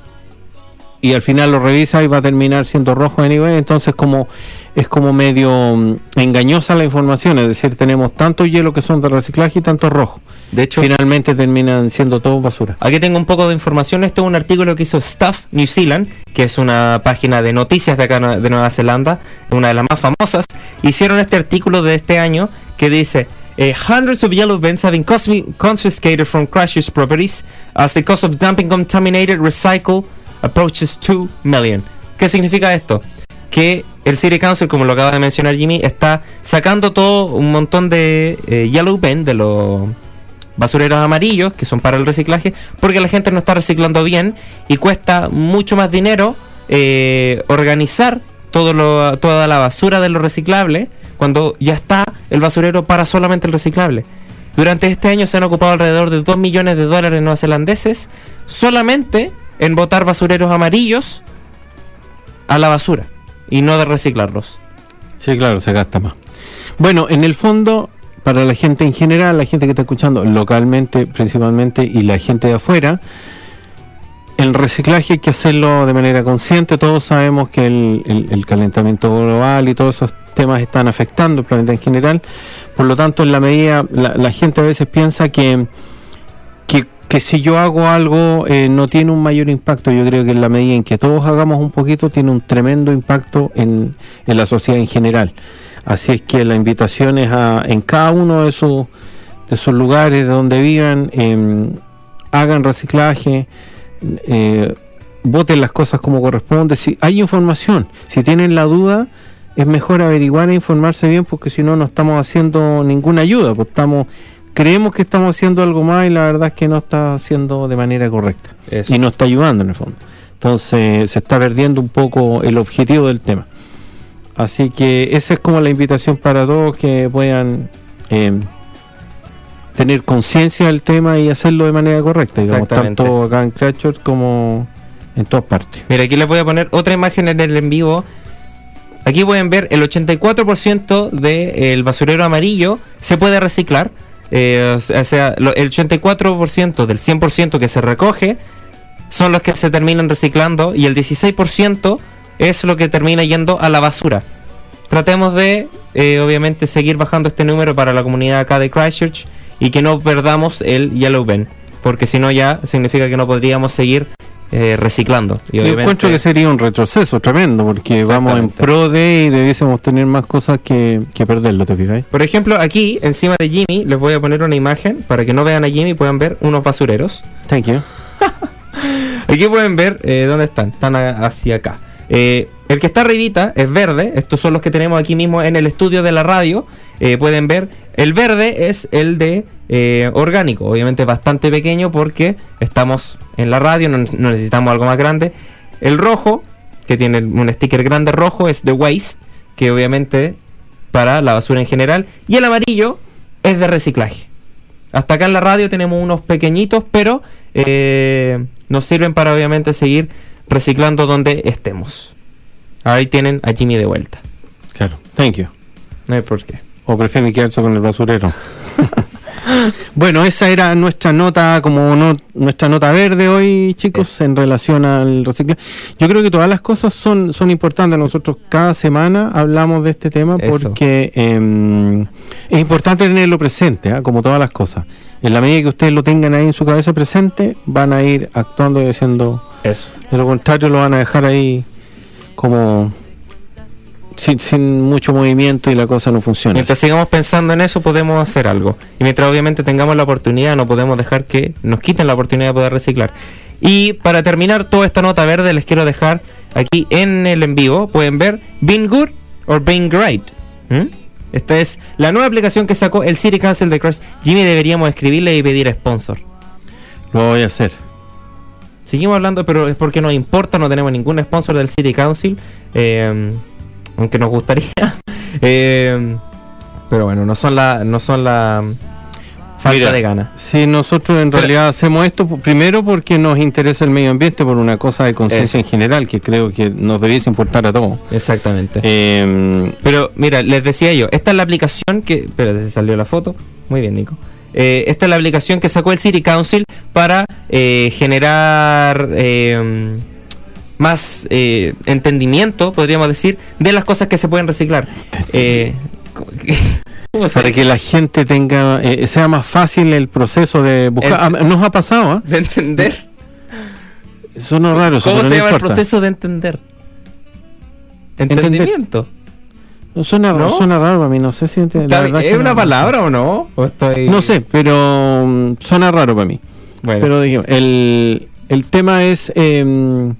[SPEAKER 1] y al final lo revisas y va a terminar siendo rojo anyway, entonces como es como medio mm, engañosa la información, es decir, tenemos tantos hielo que son de reciclaje y tantos rojos.
[SPEAKER 2] De hecho,
[SPEAKER 1] Finalmente terminan siendo todo basura.
[SPEAKER 2] Aquí tengo un poco de información. Esto es un artículo que hizo Stuff New Zealand, que es una página de noticias de acá de Nueva Zelanda, una de las más famosas. Hicieron este artículo de este año que dice: eh, Hundreds of yellow bins have been confis- confiscated from Crash's properties as the cost of dumping contaminated recycle approaches 2 million. ¿Qué significa esto? Que el City Council, como lo acaba de mencionar Jimmy, está sacando todo un montón de eh, yellow bin, de los basureros amarillos que son para el reciclaje porque la gente no está reciclando bien y cuesta mucho más dinero eh, organizar toda la basura de lo reciclable cuando ya está el basurero para solamente el reciclable. Durante este año se han ocupado alrededor de 2 millones de dólares neozelandeses solamente en botar basureros amarillos a la basura y no de reciclarlos.
[SPEAKER 1] Sí, claro, se gasta más. Bueno, en el fondo, para la gente en general, la gente que está escuchando localmente principalmente y la gente de afuera, el reciclaje hay que hacerlo de manera consciente. Todos sabemos que el, calentamiento global y todos esos temas están afectando el planeta en general. Por lo tanto, en la medida, la, la gente a veces piensa que, que, que si yo hago algo eh, no tiene un mayor impacto. Yo creo que en la medida en que todos hagamos un poquito, tiene un tremendo impacto en, en la sociedad en general. Así es que la invitación es a, en cada uno de esos, de lugares de donde vivan, em, hagan reciclaje, eh, voten las cosas como corresponde. Si hay información, si tienen la duda, es mejor averiguar e informarse bien porque si no, no estamos haciendo ninguna ayuda. Pues estamos, creemos que estamos haciendo algo más y la verdad es que no está haciendo de manera correcta
[SPEAKER 2] Eso.
[SPEAKER 1] y no está ayudando en el fondo. Entonces se está perdiendo un poco el objetivo del tema. Así que esa es como la invitación para todos que puedan eh, tener conciencia del tema y hacerlo de manera correcta, digamos, tanto acá en Cratchit como en todas partes.
[SPEAKER 2] Mira, aquí les voy a poner otra imagen en el en vivo. Aquí pueden ver el 84% del basurero amarillo se puede reciclar. Eh, o sea- el 84% del 100% que se recoge son los que se terminan reciclando y el 16% es lo que termina yendo a la basura. Tratemos de, eh, obviamente, seguir bajando este número para la comunidad acá de Christchurch y que no perdamos el Yellow Bin, porque si no ya significa que no podríamos seguir eh, reciclando. Y
[SPEAKER 1] Yo encuentro que sería un retroceso tremendo porque vamos en pro de y debiésemos tener más cosas que, que perderlo, ¿te fijáis?
[SPEAKER 2] Por ejemplo, aquí encima de Jimmy les voy a poner una imagen para que no vean a Jimmy puedan ver unos basureros.
[SPEAKER 1] Thank you.
[SPEAKER 2] Aquí pueden ver eh, dónde están. Están a- hacia acá. Eh, el que está arribita es verde. Estos son los que tenemos aquí mismo en el estudio de la radio. Eh, pueden ver, el verde es el de eh, orgánico. Obviamente bastante pequeño porque estamos en la radio, no, no necesitamos algo más grande. El rojo, que tiene un sticker grande rojo, es de waste, que obviamente para la basura en general. Y el amarillo es de reciclaje. Hasta acá en la radio tenemos unos pequeñitos, pero nos sirven para obviamente seguir reciclando donde estemos. Ahí tienen a Jimmy de vuelta.
[SPEAKER 1] Claro, thank you.
[SPEAKER 2] No hay por qué.
[SPEAKER 1] O prefieren quedarse con el basurero. bueno, esa era nuestra nota, como no, nuestra nota verde hoy, chicos, en relación al reciclaje. Yo creo que todas las cosas son, son importantes. Nosotros cada semana hablamos de este tema
[SPEAKER 2] Eso.
[SPEAKER 1] porque em, es importante tenerlo presente, ¿ah? como todas las cosas. En la medida que ustedes lo tengan ahí en su cabeza presente, van a ir actuando y haciendo.
[SPEAKER 2] Eso.
[SPEAKER 1] De lo contrario, lo van a dejar ahí como sin, sin mucho movimiento y la cosa no funciona.
[SPEAKER 2] Mientras sigamos pensando en eso, podemos hacer algo. Y mientras obviamente tengamos la oportunidad, no podemos dejar que nos quiten la oportunidad de poder reciclar. Y para terminar toda esta nota verde, les quiero dejar aquí en el en vivo, pueden ver Being Good or Being Great. ¿Mm? Esta es la nueva aplicación que sacó el City Council de Crash. Jimmy, deberíamos escribirle y pedir sponsor.
[SPEAKER 1] Lo voy a hacer.
[SPEAKER 2] Seguimos hablando, pero es porque nos importa, no tenemos ningún sponsor del City Council, eh, aunque nos gustaría. Eh, pero bueno, no son la, no son la falta
[SPEAKER 1] Mira,
[SPEAKER 2] de ganas.
[SPEAKER 1] Sí, nosotros en
[SPEAKER 2] Pero-
[SPEAKER 1] realidad hacemos esto primero porque nos interesa el medio ambiente por una cosa de conciencia en general que creo que nos debiese importar a todos.
[SPEAKER 2] Exactamente.
[SPEAKER 1] Eh,
[SPEAKER 2] Pero mira, les decía yo, esta es la aplicación que. Espera, se salió la foto. Muy bien, Nico. Eh, esta es la aplicación que sacó el City Council para eh, generar eh, más eh, entendimiento, podríamos decir, de las cosas que se pueden reciclar. Eh, ¿cómo se
[SPEAKER 1] para que la gente tenga sea más fácil el proceso de buscar. Ah, nos ha pasado, ¿ah?
[SPEAKER 2] de entender.
[SPEAKER 1] Suena raro eso,
[SPEAKER 2] ¿Cómo se
[SPEAKER 1] no
[SPEAKER 2] llama el proceso de entender? Entendimiento.
[SPEAKER 1] Suena,
[SPEAKER 2] ¿No?
[SPEAKER 1] suena raro para mí, no sé si ent- la
[SPEAKER 2] Está-
[SPEAKER 1] verdad
[SPEAKER 2] ¿Es una
[SPEAKER 1] raro.
[SPEAKER 2] palabra o no? ¿O estoy-
[SPEAKER 1] No sé, pero mm, suena raro para mí.
[SPEAKER 2] Bueno.
[SPEAKER 1] Pero dijimos, el, el tema es, em,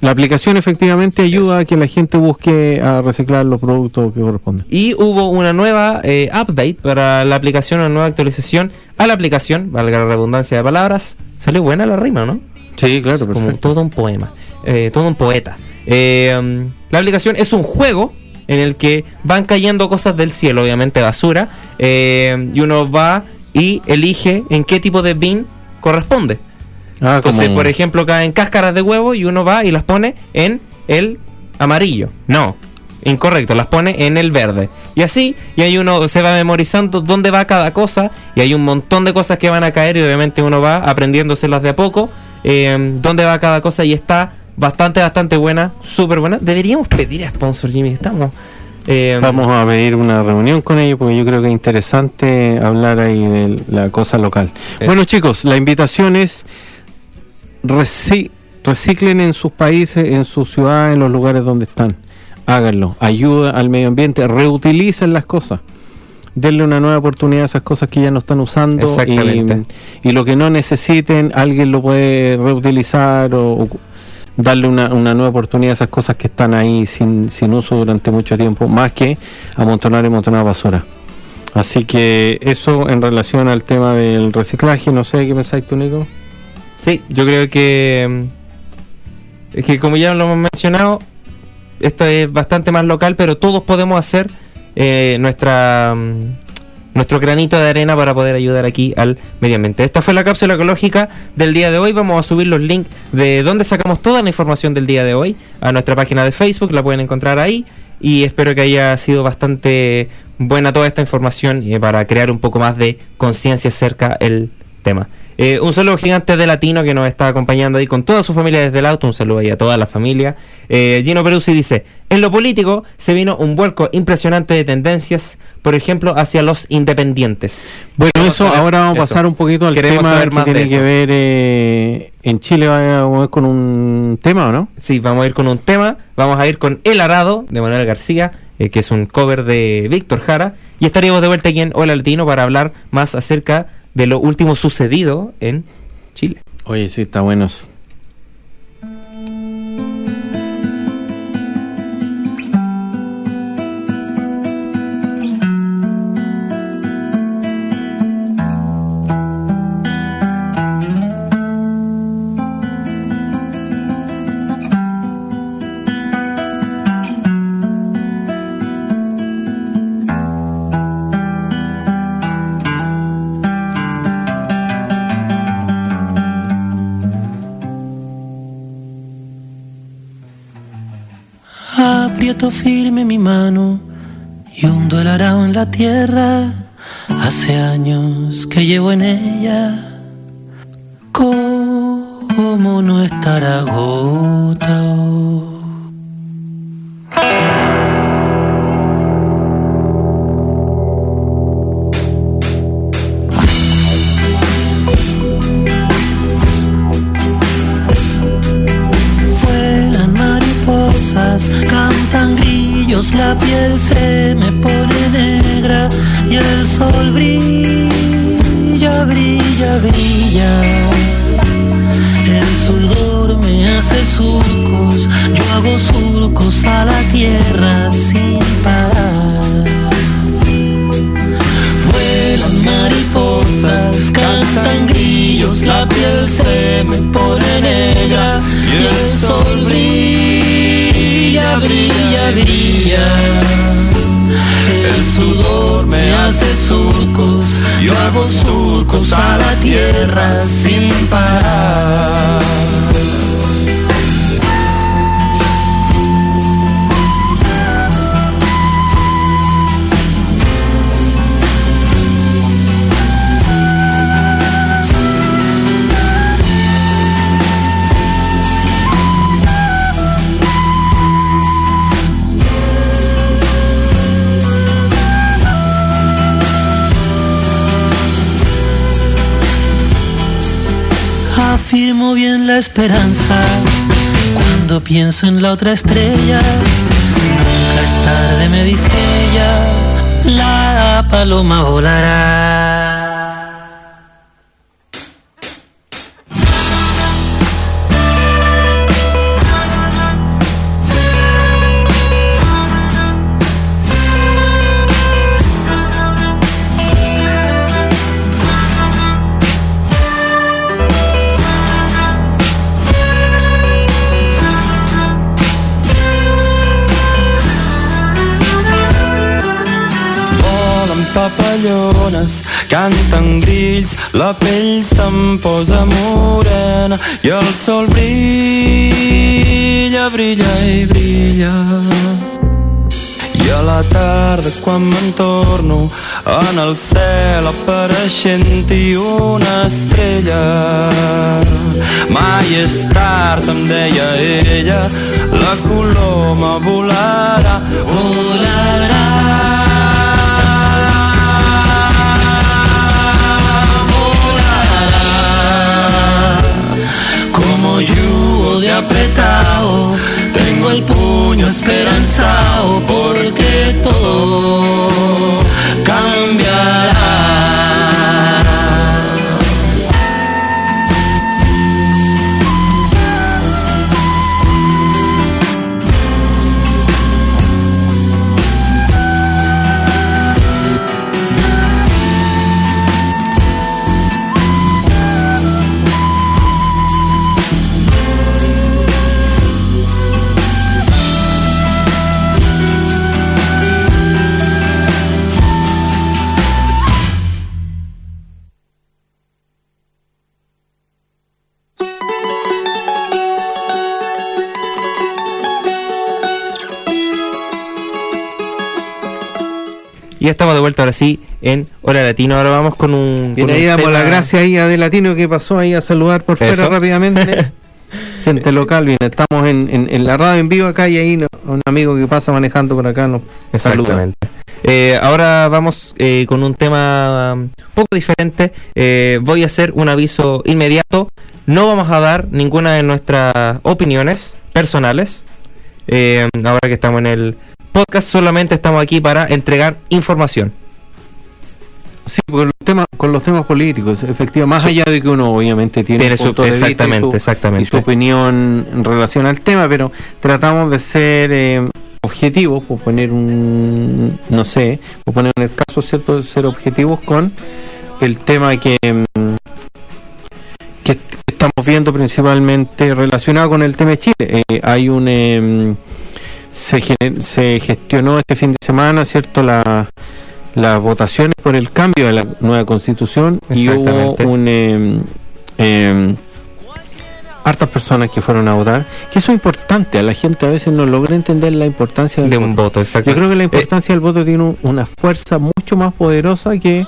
[SPEAKER 1] la aplicación efectivamente ayuda a que la gente busque a reciclar los productos que corresponden.
[SPEAKER 2] Y hubo una nueva eh, update para la aplicación, una nueva actualización a la aplicación, valga la redundancia de palabras. Salió buena la rima, ¿no?
[SPEAKER 1] Sí, claro,
[SPEAKER 2] Como todo un poema, eh, todo un poeta. Eh, um, la aplicación es un juego en el que van cayendo cosas del cielo, obviamente basura, eh, y uno va y elige en qué tipo de bin corresponde.
[SPEAKER 1] Ah,
[SPEAKER 2] Entonces,
[SPEAKER 1] como-
[SPEAKER 2] por ejemplo, caen cáscaras de huevo y uno va y las pone en el amarillo. No, incorrecto, las pone en el verde. Y así, y ahí uno se va memorizando dónde va cada cosa, y hay un montón de cosas que van a caer, y obviamente uno va aprendiéndoselas de a poco, eh, dónde va cada cosa, y está bastante, bastante buena, súper buena. Deberíamos pedir a sponsor, Jimmy, estamos. eh,
[SPEAKER 1] Vamos a pedir una reunión con ellos porque yo creo que es interesante hablar ahí de la cosa local. Bueno chicos, la invitación es reci- reciclen en sus países, en sus ciudades, en los lugares donde están. Háganlo, ayuda al medio ambiente, reutilicen las cosas. Denle una nueva oportunidad a esas cosas que ya no están usando y, y lo que no necesiten, alguien lo puede reutilizar o darle una, una nueva oportunidad a esas cosas que están ahí sin, sin uso durante mucho tiempo, más que amontonar y amontonar basura. Así que eso en relación al tema del reciclaje, no sé qué pensáis tú, Nico.
[SPEAKER 2] Sí, yo creo que mm, es que como ya lo hemos mencionado, esto es bastante más local, pero todos podemos hacer eh, nuestra mm, nuestro granito de arena para poder ayudar aquí al medio ambiente. Esta fue la cápsula ecológica del día de hoy. Vamos a subir los links de donde sacamos toda la información del día de hoy a nuestra página de Facebook, la pueden encontrar ahí. Y espero que haya sido bastante buena toda esta información eh, para crear un poco más de conciencia acerca del tema. Eh, un saludo gigante de Latino que nos está acompañando ahí con toda su familia desde el auto. Un saludo ahí a toda la familia. Eh, Gino Peruzzi dice: En lo político se vino un vuelco impresionante de tendencias, por ejemplo, hacia los independientes.
[SPEAKER 1] Bueno,
[SPEAKER 2] Queremos
[SPEAKER 1] eso, ahora vamos a
[SPEAKER 2] eso.
[SPEAKER 1] pasar un poquito al
[SPEAKER 2] Queremos
[SPEAKER 1] tema
[SPEAKER 2] saber
[SPEAKER 1] que
[SPEAKER 2] más de
[SPEAKER 1] tiene que ver eh, en Chile, vamos con un tema, ¿o no?
[SPEAKER 2] Sí, vamos a ir con un tema. Vamos a ir con El Arado de Manuel García, eh, que es un cover de Víctor Jara. Y estaríamos de vuelta aquí en Hola Latino para hablar más acerca de lo último sucedido en Chile.
[SPEAKER 1] Oye, sí, está bueno eso.
[SPEAKER 4] Aprieto firme mi mano y hundo el arao en la tierra. Hace años que llevo en ella. ¿Cómo no estar agotado? La piel se me pone negra y el sol brilla, brilla, brilla. El sudor me hace surcos, yo hago surcos a la tierra sin parar. Vuelan mariposas, cantan grillos, la piel se me pone negra y el sol brilla, brilla, brilla. El sudor me hace surcos, yo hago surcos a la tierra sin parar. Afirmo bien la esperanza cuando pienso en la otra estrella. Nunca es tarde, me dice ella, la paloma volará.
[SPEAKER 5] La pell se'm posa morena i el sol brilla, brilla i brilla. I a la tarda quan me'n torno en el cel apareixent-hi una estrella Mai és tard, em deia ella, la coloma volarà, volarà apretado. Tengo el puño esperanzado porque todo cambiará.
[SPEAKER 2] Y ya estamos de vuelta ahora sí en Hora Latino. Ahora vamos con un.
[SPEAKER 1] Bien,
[SPEAKER 2] con
[SPEAKER 1] ahí
[SPEAKER 2] un
[SPEAKER 1] damos
[SPEAKER 2] tema-
[SPEAKER 1] las gracias ahí a De Latino que pasó ahí a saludar por fuera rápidamente. Gente local, bien, estamos en, en, en la radio en vivo acá y ahí no- un amigo que pasa manejando por acá nos saluda.
[SPEAKER 2] Exactamente. Eh, ahora vamos eh, con un tema un poco diferente. Eh, voy a hacer un aviso inmediato. No vamos a dar ninguna de nuestras opiniones personales. Ahora que estamos en el podcast, solamente estamos aquí para entregar información.
[SPEAKER 1] Sí, con los temas, con los temas políticos, efectivamente, más
[SPEAKER 2] Sí.
[SPEAKER 1] allá de que uno obviamente tiene,
[SPEAKER 2] Tiene su-
[SPEAKER 1] punto de vista y
[SPEAKER 2] exactamente,
[SPEAKER 1] su-
[SPEAKER 2] exactamente.
[SPEAKER 1] y su opinión en relación al tema, pero tratamos de ser eh, objetivos, por poner un, no sé, por poner en el caso cierto de ser objetivos con el tema que mm, que est- estamos viendo principalmente relacionado con el tema de Chile. Eh, hay un em, se, se gestionó este fin de semana, cierto, la las votaciones por el cambio de la nueva constitución y hubo un em, hartas personas que fueron a votar que eso es importante a la gente a veces no logra entender la importancia del
[SPEAKER 2] De
[SPEAKER 1] voto.
[SPEAKER 2] un voto, exacto.
[SPEAKER 1] yo creo que la importancia del voto tiene un- una fuerza mucho más poderosa que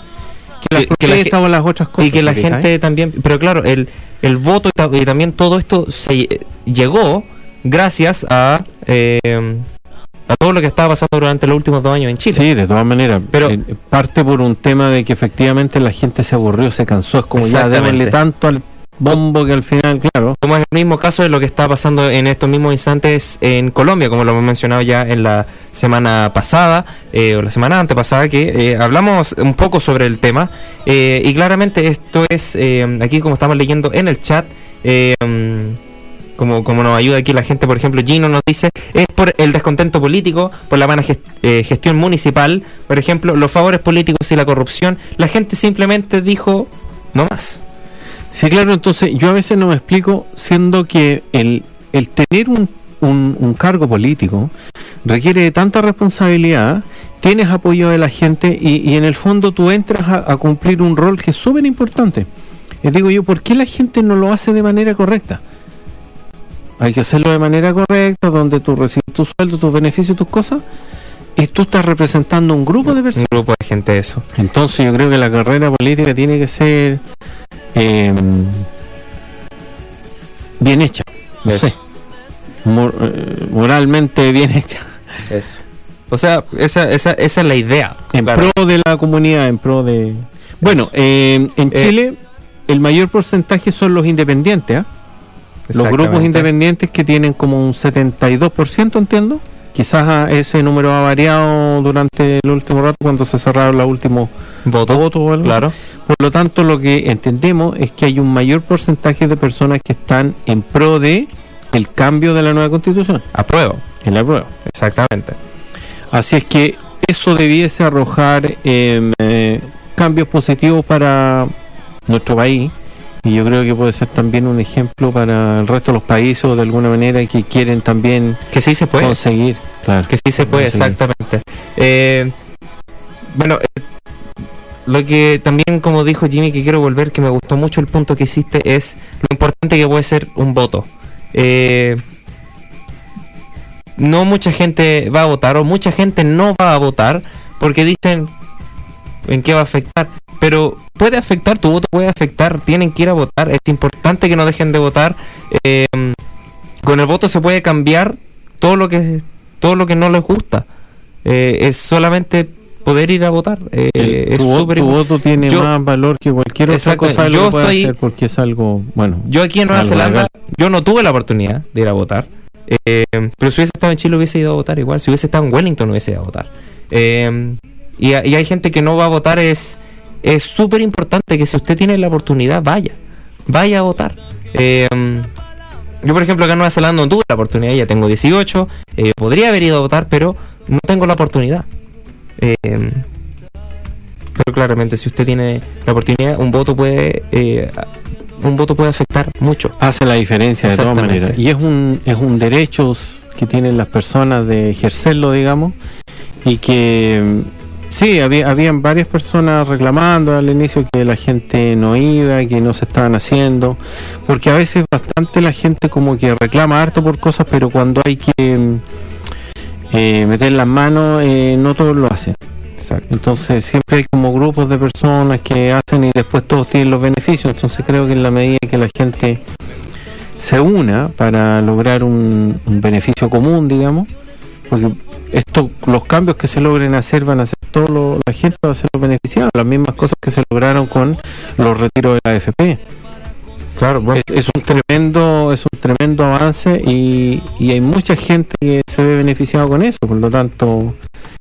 [SPEAKER 1] que las
[SPEAKER 2] Que- que la
[SPEAKER 1] o las otras cosas
[SPEAKER 2] y que la gente también, pero claro, el, el voto y ta- y también todo esto se llegó gracias a eh, a todo lo que estaba pasando durante los últimos dos años en Chile.
[SPEAKER 1] Sí, de todas maneras.
[SPEAKER 2] Pero-
[SPEAKER 1] Eh, parte por un tema de que efectivamente la gente se aburrió, se cansó. Es como ya démosle tanto al bombo que al final, claro.
[SPEAKER 2] Como es el mismo caso de lo que está pasando en estos mismos instantes en Colombia, como lo hemos mencionado ya en la semana pasada eh, o la semana antepasada, que eh, hablamos un poco sobre el tema. eh, y claramente esto es, eh, aquí como estamos leyendo en el chat, eh, como, como nos ayuda aquí la gente, por ejemplo, Gino nos dice, es por el descontento político, por la mala eh, gestión municipal, por ejemplo, los favores políticos y la corrupción. La gente simplemente dijo, no más.
[SPEAKER 1] Sí, claro, entonces yo a veces no me explico, siendo que el, el tener un, un, cargo político requiere de tanta responsabilidad, tienes apoyo de la gente y, y en el fondo tú entras a, a cumplir un rol que es súper importante. Les digo yo, ¿por qué la gente no lo hace de manera correcta? Hay que hacerlo de manera correcta, donde tú recibes tu sueldo, tus beneficios, tus cosas, y tú estás representando un grupo de
[SPEAKER 2] Un
[SPEAKER 1] personas.
[SPEAKER 2] grupo de gente eso.
[SPEAKER 1] Entonces yo creo que la carrera política tiene que ser eh, bien hecha, no
[SPEAKER 2] Eso.
[SPEAKER 1] sé, mor- eh, moralmente bien hecha,
[SPEAKER 2] Eso. O sea, esa, esa, esa es la idea.
[SPEAKER 1] en
[SPEAKER 2] Claro.
[SPEAKER 1] pro de la comunidad, en pro de... Bueno, eh, en
[SPEAKER 2] Eh,
[SPEAKER 1] Chile el mayor porcentaje son los independientes, ¿ah? Los grupos independientes que tienen como un 72%, entiendo. Quizás ese número ha variado durante el último rato cuando se cerraron los últimos
[SPEAKER 2] Voto,
[SPEAKER 1] votos o algo.
[SPEAKER 2] claro.
[SPEAKER 1] Por lo tanto, lo que entendemos es que hay un mayor porcentaje de personas que están en pro de el cambio de la nueva constitución,
[SPEAKER 2] Apruebo.
[SPEAKER 1] en la prueba.
[SPEAKER 2] Exactamente.
[SPEAKER 1] Así es que eso debiese arrojar em, eh, cambios positivos para nuestro país y yo creo que puede ser también un ejemplo para el resto de los países o de alguna manera que quieren también
[SPEAKER 2] Que sí se puede.
[SPEAKER 1] conseguir. Claro.
[SPEAKER 2] Que sí se puede,
[SPEAKER 1] Conseguir.
[SPEAKER 2] exactamente. Eh, bueno, eh, lo que también, como dijo Jimmy, que quiero volver, que me gustó mucho el punto que hiciste, es lo importante que puede ser un voto. Eh, no mucha gente va a votar o mucha gente no va a votar porque dicen en qué va a afectar. Pero puede afectar, tu voto puede afectar, tienen que ir a votar, es importante que no dejen de votar. Eh, con el voto se puede cambiar todo lo que todo lo que no les gusta. Eh, es solamente poder ir a votar. Eh,
[SPEAKER 1] tu, voto tiene
[SPEAKER 2] Yo-
[SPEAKER 1] más valor que cualquier otra cosa que
[SPEAKER 2] yo
[SPEAKER 1] pueda
[SPEAKER 2] estoy-
[SPEAKER 1] hacer porque es algo, bueno.
[SPEAKER 2] Yo aquí en Nueva Zelanda, yo no tuve la oportunidad de ir a votar. eh, pero si hubiese estado en Chile hubiese ido a votar igual. Si hubiese estado en Wellington hubiese ido a votar. Eh, y, y hay gente que no va a votar. Es es súper importante que si usted tiene la oportunidad, vaya. Vaya a votar. Eh, yo, por ejemplo, acá en Nueva Zelanda no tuve la oportunidad. Ya tengo 18. eh, podría haber ido a votar, pero no tengo la oportunidad. Eh, pero claramente, si usted tiene la oportunidad, un voto puede... eh, un voto puede afectar mucho.
[SPEAKER 1] hace la diferencia de todas maneras. Y es un, es un derecho que tienen las personas de ejercerlo, digamos, y que sí, había, habían varias personas reclamando al inicio que la gente no iba, que no se estaban haciendo, porque a veces bastante la gente como que reclama harto por cosas, pero cuando hay que eh, meter las manos, eh, no todos lo hacen.
[SPEAKER 2] Exacto.
[SPEAKER 1] Entonces siempre hay como grupos de personas que hacen y después todos tienen los beneficios. Entonces creo que en la medida que la gente se una para lograr un, un beneficio común, digamos, porque esto, los cambios que se logren hacer van a ser todo lo- la gente va a ser los beneficiados, las mismas cosas que se lograron con los retiros de la AFP.
[SPEAKER 2] Claro, bueno.
[SPEAKER 1] Es, es un tremendo, es un tremendo avance y, y hay mucha gente que se ve beneficiado con eso, por lo tanto,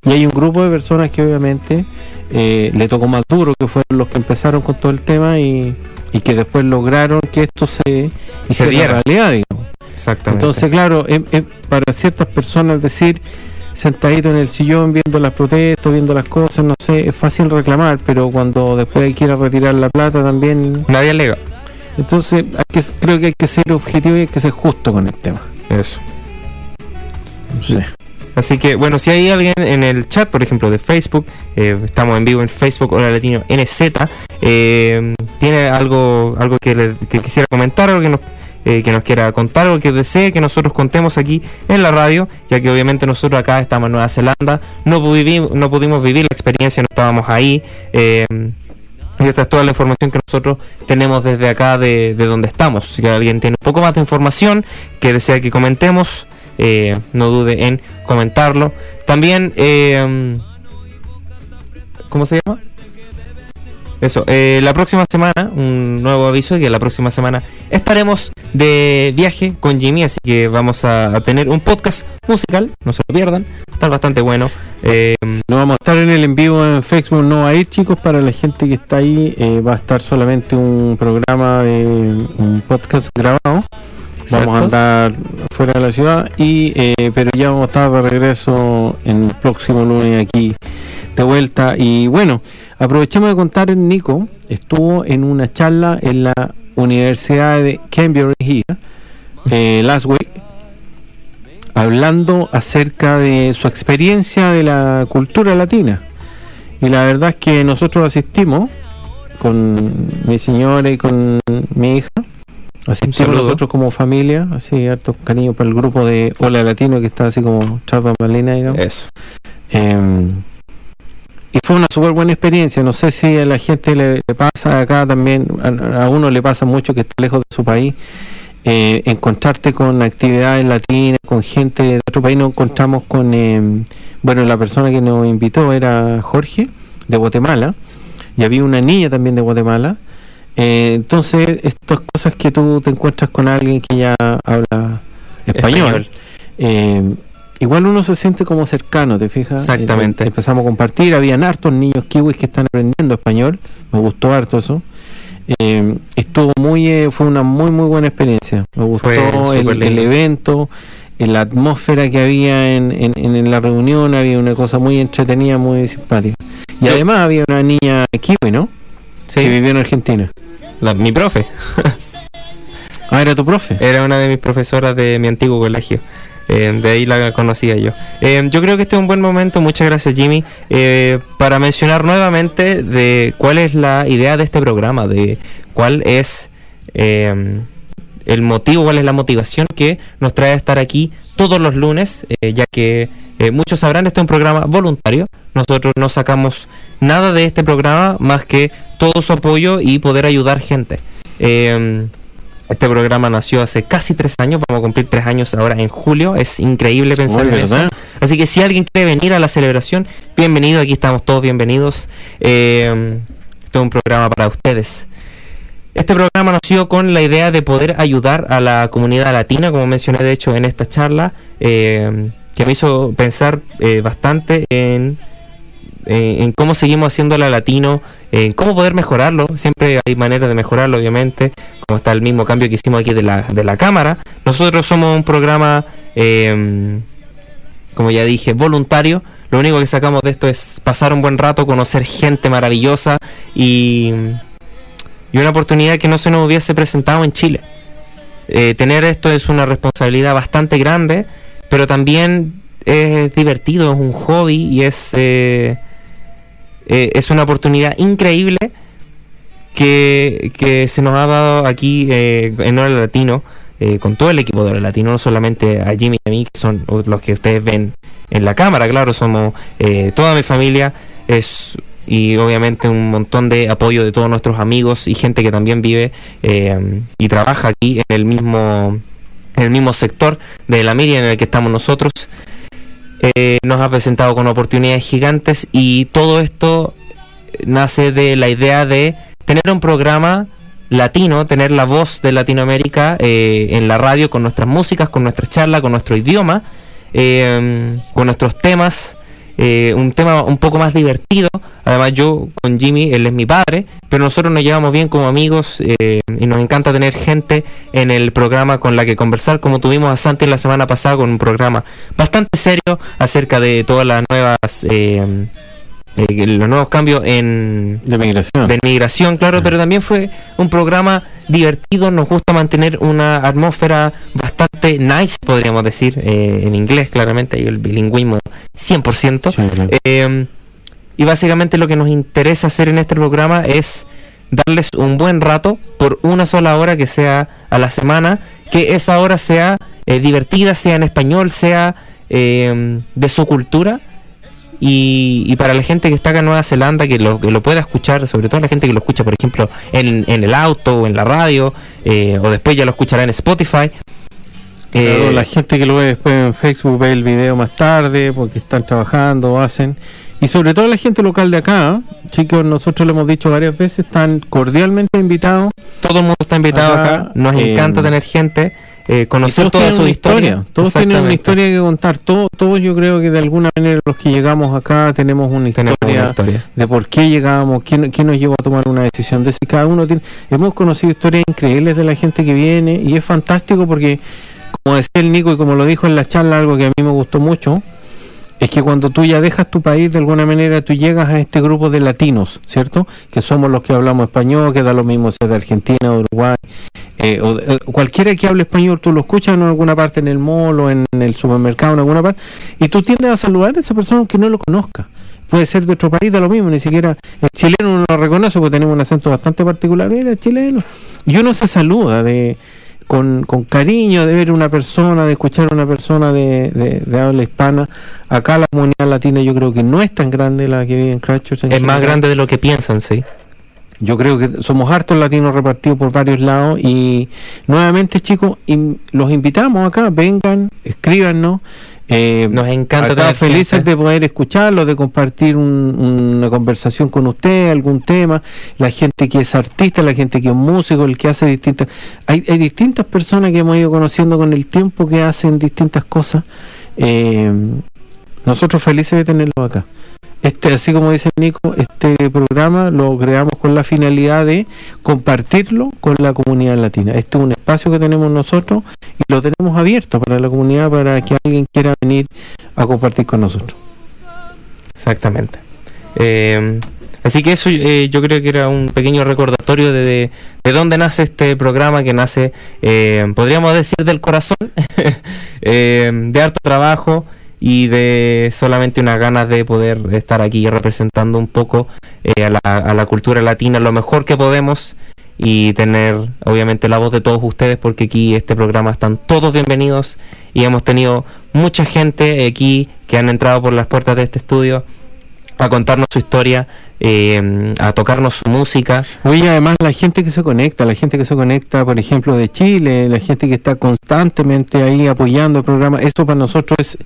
[SPEAKER 1] y hay un grupo de personas que obviamente eh, le tocó más duro, que fueron los que empezaron con todo el tema y, y que después lograron que esto se hiciera
[SPEAKER 2] diera.
[SPEAKER 1] realidad, digamos.
[SPEAKER 2] Exactamente.
[SPEAKER 1] Entonces, claro, para ciertas personas decir sentadito en el sillón viendo las protestas, viendo las cosas, no sé, es fácil reclamar, pero cuando después quiera retirar la plata también
[SPEAKER 2] Nadie alega.
[SPEAKER 1] entonces, hay que, creo que hay que ser objetivo y hay que ser justo con el tema.
[SPEAKER 2] Eso.
[SPEAKER 1] No sé.
[SPEAKER 2] Así que, bueno, si hay alguien en el chat, por ejemplo, de Facebook, eh, estamos en vivo en Facebook, Hola Latino NZ, eh, tiene algo algo que, le- que quisiera comentar, algo que nos, eh, que nos quiera contar, algo que desee que nosotros contemos aquí en la radio, ya que obviamente nosotros acá estamos en Nueva Zelanda, no, pudivi- no pudimos vivir la experiencia, no estábamos ahí. eh, y esta es toda la información que nosotros tenemos desde acá de, de donde estamos. Si alguien tiene un poco más de información que desea que comentemos, eh, no dude en comentarlo. También, eh, ¿cómo se llama? Eso, eh, la próxima semana, un nuevo aviso, que la próxima semana estaremos de viaje con Jimmy, así que vamos a, a tener un podcast musical, no se lo pierdan, va a estar bastante bueno. Eh,
[SPEAKER 1] No vamos a estar en el en vivo en Facebook, no va a ir chicos, para la gente que está ahí eh, va a estar solamente un programa, de un podcast grabado. Vamos a andar fuera de la ciudad y eh, pero ya vamos a estar de regreso en el próximo lunes aquí de vuelta y bueno aprovechemos de contar Nico estuvo en una charla en la Universidad de Cambridge eh, last week hablando acerca de su experiencia de la cultura latina. Y la verdad es que nosotros asistimos con mi señora y con mi hija. Asistimos nosotros como familia así harto cariño para el grupo de Hola Latino que está así como Chapa Malina digamos.
[SPEAKER 2] Eso.
[SPEAKER 1] Em, y fue una súper buena experiencia. No sé si a la gente le, le pasa acá también, a, a uno le pasa mucho que está lejos de su país, eh, encontrarte con actividades latinas, con gente de otro país. Nos encontramos con, em, bueno, la persona que nos invitó era Jorge, de Guatemala, y había una niña también de Guatemala. Eh, entonces, estas cosas que tú te encuentras con alguien que ya habla español.
[SPEAKER 2] Español.
[SPEAKER 1] Igual uno se siente como cercano, ¿te fijas?
[SPEAKER 2] Exactamente.
[SPEAKER 1] Eh, empezamos a compartir, habían hartos niños kiwis que están aprendiendo español, me gustó harto eso. Eh, estuvo muy, eh, fue una muy muy buena experiencia, me gustó el, el evento, en la atmósfera que había en, en- en la reunión, había una cosa muy entretenida, muy simpática. Y además había una niña kiwi, ¿no? Que
[SPEAKER 2] Sí,
[SPEAKER 1] vivió en Argentina.
[SPEAKER 2] la- mi profe.
[SPEAKER 1] Ah, era tu profe.
[SPEAKER 2] Era una de mis profesoras de mi antiguo colegio. Eh, de ahí la conocía yo. Eh, yo creo que este es un buen momento, muchas gracias Jimmy, eh, para mencionar nuevamente de cuál es la idea de este programa, de cuál es eh, el motivo, cuál es la motivación que nos trae a estar aquí todos los lunes, ya que muchos sabrán, este es un programa voluntario. Nosotros no sacamos nada de este programa más que todo su apoyo y poder ayudar gente. Este programa nació hace casi tres años, vamos a cumplir tres años ahora en julio. Es increíble pensar en eso. Así que si alguien quiere venir a la celebración, bienvenido, aquí estamos todos bienvenidos. Eh, este es un programa para ustedes. Este programa nació con la idea de poder ayudar a la comunidad latina, como mencioné de hecho en esta charla, eh, que me hizo pensar eh, bastante en, en, en cómo seguimos haciéndola latino, en cómo poder mejorarlo. Siempre hay maneras de mejorarlo, obviamente, como está el mismo cambio que hicimos aquí de la, de la cámara. Nosotros somos un programa, eh, como ya dije, voluntario. Lo único que sacamos de esto es pasar un buen rato, conocer gente maravillosa y, y una oportunidad que no se nos hubiese presentado en Chile. Eh, tener esto es una responsabilidad bastante grande, pero también es divertido, es un hobby y es, eh, eh, es una oportunidad increíble que, que se nos ha dado aquí eh, en Hora Latino, eh, con todo el equipo de Hora Latino, no solamente a Jimmy y a mí, que son los que ustedes ven en la cámara, claro, somos eh, toda mi familia, es y obviamente un montón de apoyo de todos nuestros amigos y gente que también vive y trabaja aquí en el mismo en el mismo sector de la media en el que estamos nosotros eh, nos ha presentado con oportunidades gigantes y todo esto nace de la idea de tener un programa latino, tener la voz de Latinoamérica eh, en la radio con nuestras músicas, con nuestra charla, con nuestro idioma, eh, con nuestros temas, eh, un tema un poco más divertido. Además yo con Jimmy, él es mi padre, pero nosotros nos llevamos bien como amigos eh, y nos encanta tener gente en el programa con la que conversar, como tuvimos a Santi la semana pasada con un programa bastante serio acerca de todas las nuevas... eh, eh, los nuevos cambios en,
[SPEAKER 1] De migración.
[SPEAKER 2] de migración, claro, pero también fue un programa divertido, nos gusta mantener una atmósfera bastante nice, podríamos decir, eh, en inglés, claramente, y el bilingüismo 100%.
[SPEAKER 1] Sí, claro.
[SPEAKER 2] Eh, y básicamente lo que nos interesa hacer en este programa es darles un buen rato por una sola hora que sea a la semana, que esa hora sea eh, divertida, sea en español, sea eh, de su cultura. Y, y para la gente que está acá en Nueva Zelanda, que lo, que lo pueda escuchar, sobre todo la gente que lo escucha, por ejemplo, en, en el auto o en la radio, eh, o después ya lo escuchará en Spotify.
[SPEAKER 1] Claro,
[SPEAKER 2] Eh,
[SPEAKER 1] la gente que lo ve después en Facebook ve el video más tarde porque están trabajando hacen. Y sobre todo la gente local de acá, ¿eh? chicos, nosotros lo hemos dicho varias veces, están cordialmente invitados.
[SPEAKER 2] todo el mundo está invitado
[SPEAKER 1] Acá,
[SPEAKER 2] acá, nos
[SPEAKER 1] eh,
[SPEAKER 2] encanta tener gente, eh, conocer toda su
[SPEAKER 1] una
[SPEAKER 2] historia.
[SPEAKER 1] Todos tienen una historia que contar. Todos, todos yo creo que de alguna manera los que llegamos acá tenemos una
[SPEAKER 2] Tenemos
[SPEAKER 1] historia,
[SPEAKER 2] una historia.
[SPEAKER 1] de por qué llegamos, quién, quién nos llevó a tomar una decisión de si cada uno tiene. Hemos conocido historias increíbles de la gente que viene y es fantástico porque, como decía el Nico y como lo dijo en la charla, algo que a mí me gustó mucho, es que cuando tú ya dejas tu país, de alguna manera tú llegas a este grupo de latinos, ¿cierto? Que somos los que hablamos español, que da lo mismo si es de Argentina, Uruguay, eh, o eh, cualquiera que hable español, tú lo escuchas en alguna parte en el mall en el supermercado, en alguna parte, y tú tiendes a saludar a esa persona aunque no lo conozca. Puede ser de otro país, da lo mismo, ni siquiera el chileno uno lo reconoce porque tenemos un acento bastante particular, el chileno. Y uno se saluda de con, con cariño de ver una persona, de escuchar a una persona de, de- de habla hispana. Acá la comunidad latina yo creo que no es tan grande la que vive en Christchurch. en
[SPEAKER 2] Es más grande de lo que piensan, sí.
[SPEAKER 1] Yo creo que somos hartos latinos repartidos por varios lados y nuevamente chicos, in- los invitamos acá, vengan, escríbanos. Eh,
[SPEAKER 2] Nos encanta tener
[SPEAKER 1] felices
[SPEAKER 2] gente.
[SPEAKER 1] de poder escucharlos, de compartir un- una conversación con usted, algún tema, la gente que es artista, la gente que es músico, el que hace distintas... Hay, hay distintas personas que hemos ido conociendo con el tiempo que hacen distintas cosas. Eh, nosotros felices de tenerlos acá. Este, así como dice Nico, este programa lo creamos con la finalidad de compartirlo con la comunidad latina. Este es un espacio que tenemos nosotros y lo tenemos abierto para la comunidad para que alguien quiera venir a compartir con nosotros.
[SPEAKER 2] Exactamente. Eh, Así que eso eh, yo creo que era un pequeño recordatorio de, de, de dónde nace este programa que nace, eh, podríamos decir, del corazón, de harto trabajo y de solamente unas ganas de poder estar aquí representando un poco eh, a, la, a la cultura latina lo mejor que podemos y tener obviamente la voz de todos ustedes porque aquí este programa están todos bienvenidos y hemos tenido mucha gente aquí que han entrado por las puertas de este estudio a contarnos su historia, eh, a tocarnos su música.
[SPEAKER 1] Oye, además la gente que se conecta, la gente que se conecta, por ejemplo, de Chile, la gente que está constantemente ahí apoyando el programa, eso para nosotros es,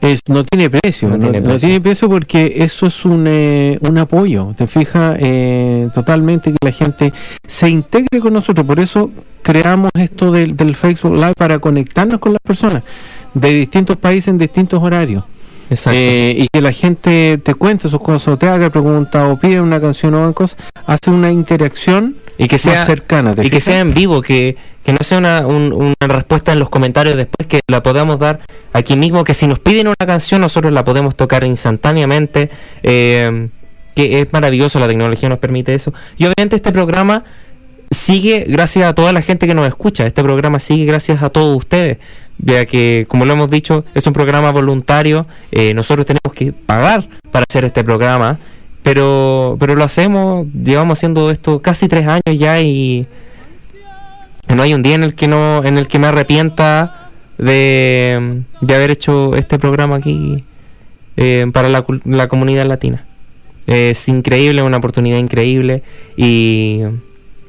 [SPEAKER 1] es no tiene precio,
[SPEAKER 2] No
[SPEAKER 1] no,
[SPEAKER 2] tiene
[SPEAKER 1] no
[SPEAKER 2] precio.
[SPEAKER 1] tiene precio porque eso es un, eh, un apoyo, te fijas eh, totalmente que la gente se integre con nosotros, por eso creamos esto del, del Facebook Live para conectarnos con las personas de distintos países en distintos horarios.
[SPEAKER 2] Exacto.
[SPEAKER 1] Eh, y que la gente te cuente sus cosas, o te haga preguntas, o pide una canción o cosas, hace una interacción
[SPEAKER 2] y que sea
[SPEAKER 1] más cercana. ¿te
[SPEAKER 2] y que sea en vivo, que, que no sea una, un- una respuesta en los comentarios después, que la podamos dar aquí mismo, que si nos piden una canción nosotros la podemos tocar instantáneamente, eh, que es maravilloso, la tecnología nos permite eso. Y obviamente este programa sigue gracias a toda la gente que nos escucha, este programa sigue gracias a todos ustedes, ya que como lo hemos dicho, es un programa voluntario, eh, nosotros tenemos que pagar para hacer este programa, pero pero lo hacemos, llevamos haciendo esto casi tres años ya y no hay un día en el que no en el que me arrepienta de, de haber hecho este programa aquí eh, para la, la comunidad latina. Es increíble, una oportunidad increíble y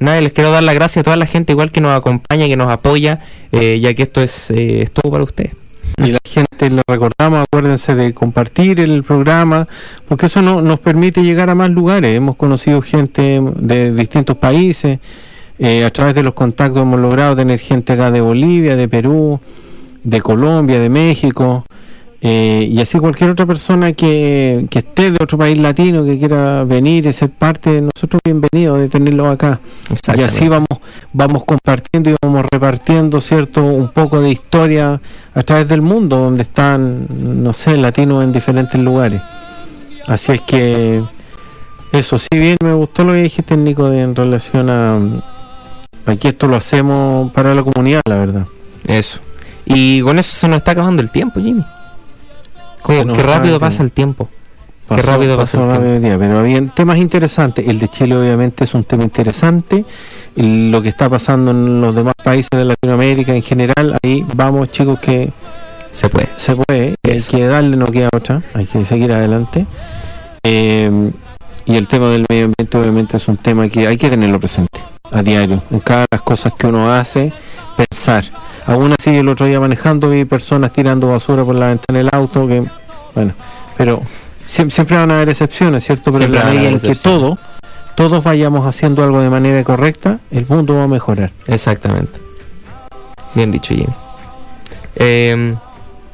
[SPEAKER 2] nada, les quiero dar las gracias a toda la gente igual que nos acompaña, que nos apoya, eh, ya que esto es, eh, es todo para ustedes.
[SPEAKER 1] Y la gente le recordamos, acuérdense de compartir el programa, porque eso no, nos permite llegar a más lugares. Hemos conocido gente de distintos países, eh, a través de los contactos hemos logrado tener gente acá de Bolivia, de Perú, de Colombia, de México, eh, y así cualquier otra persona que, que esté de otro país latino, que quiera venir y ser parte de nosotros, bienvenido de tenerlo acá. Y así vamos, vamos compartiendo y vamos repartiendo, ¿cierto? Un poco de historia a través del mundo, donde están, no sé, latinos en diferentes lugares. Así es que, eso, sí bien, me gustó lo que dijiste, Nico, de, en relación a, a que esto lo hacemos para la comunidad, la verdad.
[SPEAKER 2] Eso. Y con eso se nos está acabando el tiempo, Jimmy. Como, qué rápido pasa
[SPEAKER 1] tiempo.
[SPEAKER 2] el tiempo. Qué rápido
[SPEAKER 1] pasó
[SPEAKER 2] pasa el
[SPEAKER 1] día, pero había temas interesantes. El de Chile obviamente es un tema interesante. Lo que está pasando en los demás países de Latinoamérica en general, ahí vamos chicos que
[SPEAKER 2] Se puede.
[SPEAKER 1] se puede, hay que darle, no queda otra, hay que seguir adelante. Eh, y el tema del medio ambiente obviamente es un tema que hay que tenerlo presente a diario, en cada las cosas que uno hace, pensar. Aún así el otro día manejando vi personas tirando basura por la ventana del auto, que bueno, pero siem- siempre van a haber excepciones, ¿cierto? Pero
[SPEAKER 2] Siempre
[SPEAKER 1] en la medida en que todo, todos vayamos haciendo algo de manera correcta, el mundo va a mejorar.
[SPEAKER 2] Exactamente. Bien dicho, Jimmy. Eh,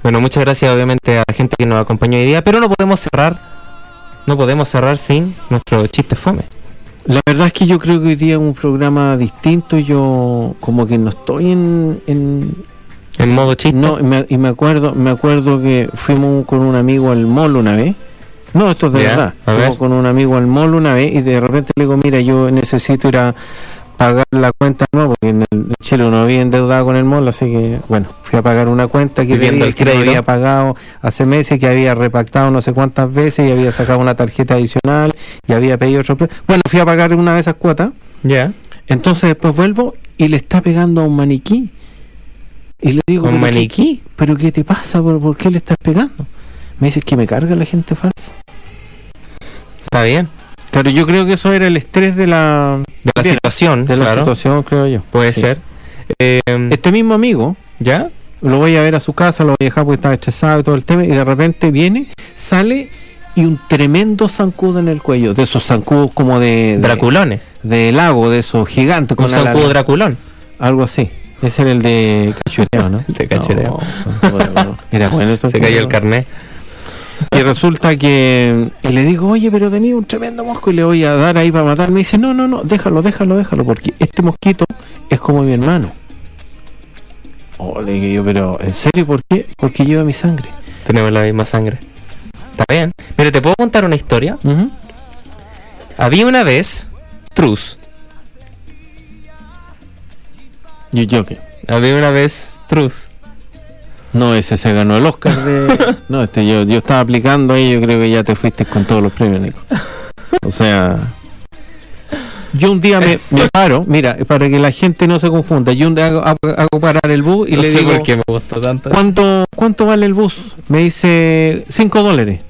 [SPEAKER 2] bueno, muchas gracias obviamente a la gente que nos acompañó hoy día, pero no podemos cerrar, no podemos cerrar sin nuestro chiste fome.
[SPEAKER 1] La verdad es que yo creo que hoy día es un programa distinto. Yo como que no estoy en, en-
[SPEAKER 2] En modo chiste.
[SPEAKER 1] no y me, y me acuerdo me acuerdo que fuimos con un amigo al mall una vez. No, esto es de verdad. Fuimos con un amigo al mall una vez y de repente le digo, mira, yo necesito ir a pagar la cuenta no porque en, el, en Chile uno había endeudado con el mall, así que bueno, fui a pagar una cuenta que, debía,
[SPEAKER 2] el
[SPEAKER 1] que no
[SPEAKER 2] crédito.
[SPEAKER 1] había pagado hace meses, que había repactado no sé cuántas veces y había sacado una tarjeta adicional y había pedido otro. Bueno, fui a pagar una de esas cuotas.
[SPEAKER 2] Ya.
[SPEAKER 1] Entonces después vuelvo y le está pegando a un maniquí. Y le digo,
[SPEAKER 2] Un
[SPEAKER 1] "¿Pero qué-
[SPEAKER 2] maniquí.
[SPEAKER 1] ¿pero qué te pasa? ¿Por, por qué le estás pegando? Me dice que me carga la gente falsa.
[SPEAKER 2] Está bien.
[SPEAKER 1] Claro, yo creo que eso era el estrés de la,
[SPEAKER 2] De la
[SPEAKER 1] Bien.
[SPEAKER 2] situación,
[SPEAKER 1] de la
[SPEAKER 2] claro.
[SPEAKER 1] situación, creo yo.
[SPEAKER 2] Puede
[SPEAKER 1] Sí.
[SPEAKER 2] ser. Eh,
[SPEAKER 1] Este mismo amigo,
[SPEAKER 2] ¿Ya?
[SPEAKER 1] lo voy a ver a su casa, lo voy a dejar porque estaba estresado y todo el tema, y de repente viene, sale y un tremendo zancudo en el cuello, de esos zancudos como de, de,
[SPEAKER 2] Draculones.
[SPEAKER 1] de lago, de esos gigantes.
[SPEAKER 2] Un
[SPEAKER 1] con ala-
[SPEAKER 2] zancudo draculón.
[SPEAKER 1] Algo así. Ese era el de cachureo, ¿no?
[SPEAKER 2] El de cachureo.
[SPEAKER 1] No. Era bueno eso.
[SPEAKER 2] Se cayó el carnet.
[SPEAKER 1] Y resulta que y le digo, oye, pero tenía un tremendo mosco y le voy a dar ahí para matar. Me dice, no, no, no, déjalo, déjalo, déjalo, porque este mosquito es como mi hermano. Oh, le digo yo, pero ¿en serio por qué? Porque lleva mi sangre.
[SPEAKER 2] Tenemos la misma sangre. Está bien. Mire, ¿te puedo contar una historia? Había una vez, Truz.
[SPEAKER 1] Yo, yo qué.
[SPEAKER 2] Había una vez, Truz.
[SPEAKER 1] No, ese se ganó el Oscar de. No, este yo, yo estaba aplicando ahí, yo creo que ya te fuiste con todos los premios, Nico. O sea. Yo un día me, me paro, mira, para que la gente no se confunda, yo un día hago, hago- hago parar el bus y
[SPEAKER 2] no
[SPEAKER 1] le
[SPEAKER 2] sé
[SPEAKER 1] digo,
[SPEAKER 2] por qué me gustó tanto.
[SPEAKER 1] ¿cuánto, ¿cuánto vale el bus? Me dice 5 dólares.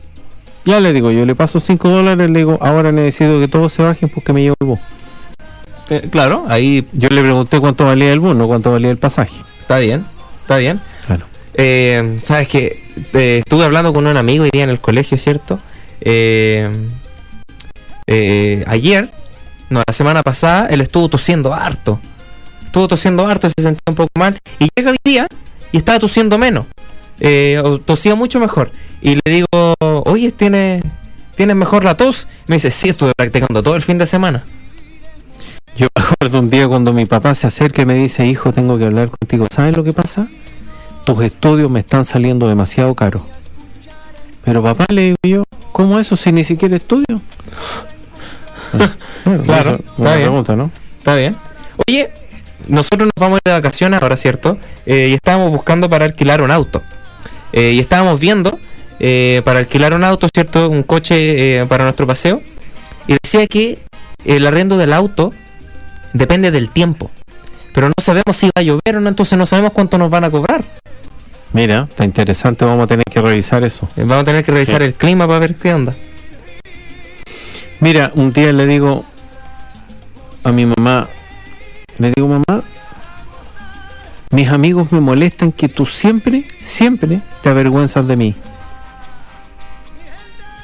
[SPEAKER 1] Ya le digo, yo le paso 5 dólares, le digo, ahora necesito que todos se bajen porque me llevo el bus.
[SPEAKER 2] Eh, claro, ahí
[SPEAKER 1] Yo le pregunté cuánto valía el bus, no cuánto valía el pasaje.
[SPEAKER 2] está bien, está bien. Eh, Sabes que eh, estuve hablando con un amigo hoy día en el colegio, ¿cierto? Eh, eh, ayer, no, la semana pasada, él estuvo tosiendo harto. Estuvo tosiendo harto, se sentía un poco mal. Y llega hoy día y estaba tosiendo menos. Eh, tosía mucho mejor. Y le digo, oye, ¿tienes, ¿tienes mejor la tos? Me dice, sí, estuve practicando todo el fin de semana.
[SPEAKER 1] Yo me acuerdo un día cuando mi papá se acerca y me dice, hijo, tengo que hablar contigo. ¿Sabes lo que pasa? Tus estudios me están saliendo demasiado caros. Pero papá, le digo yo, ¿cómo eso si ni siquiera estudio? Bueno,
[SPEAKER 2] Claro,
[SPEAKER 1] eso,
[SPEAKER 2] está bien.
[SPEAKER 1] pregunta, ¿no?
[SPEAKER 2] Está bien. Oye, nosotros nos vamos de vacaciones ahora, ¿cierto? Eh, y estábamos buscando para alquilar un auto. Eh, y estábamos viendo eh, para alquilar un auto, ¿cierto? Un coche para nuestro paseo. Y decía que el arrendo del auto depende del tiempo. Pero no sabemos si va a llover o no, entonces no sabemos cuánto nos van a cobrar.
[SPEAKER 1] Mira, está interesante, vamos a tener que revisar eso.
[SPEAKER 2] Eh, Vamos a tener que revisar
[SPEAKER 1] Sí.
[SPEAKER 2] el clima para ver qué onda.
[SPEAKER 1] Mira, un día le digo a mi mamá, le digo, mamá, mis amigos me molestan que tú siempre, siempre te avergüenzas de mí.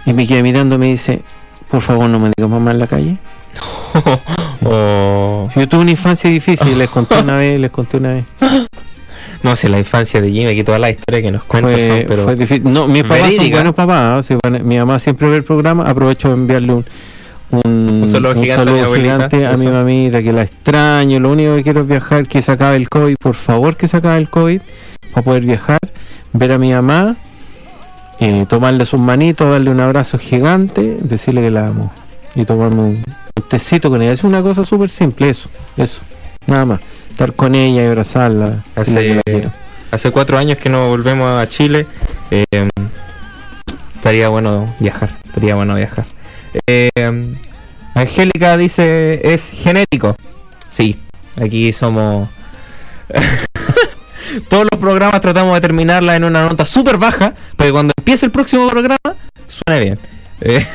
[SPEAKER 1] Y me queda mirando y me dice, por favor no me digas mamá en la calle.
[SPEAKER 2] Oh.
[SPEAKER 1] Yo tuve una infancia difícil, les conté una vez, les conté una vez.
[SPEAKER 2] No sé, la infancia de Jimmy, aquí toda la historia que nos cuenta son,
[SPEAKER 1] Fue,
[SPEAKER 2] pero
[SPEAKER 1] fue difícil. No, mis papás son buenos papás. Bueno, mi mamá siempre ve el programa. Aprovecho de enviarle un, un,
[SPEAKER 2] Un saludo gigante a mi abuelita,
[SPEAKER 1] gigante a mi mamita, que la extraño. Lo único que quiero es viajar, que se acabe el COVID. Por favor, que se acabe el COVID para poder viajar, ver a mi mamá, eh, tomarle sus manitos, darle un abrazo gigante, decirle que la amo y tomarme un tecito con ella. Es una cosa súper simple, eso, eso, nada más. Estar con ella y abrazarla.
[SPEAKER 2] Hace,
[SPEAKER 1] la
[SPEAKER 2] hace cuatro años que no volvemos a Chile. eh, estaría bueno viajar. Estaría bueno viajar. Eh, Angélica dice es genético. Sí, aquí somos. Todos los programas tratamos de terminarla en una nota súper baja, que cuando empiece el próximo programa suene bien. Eh,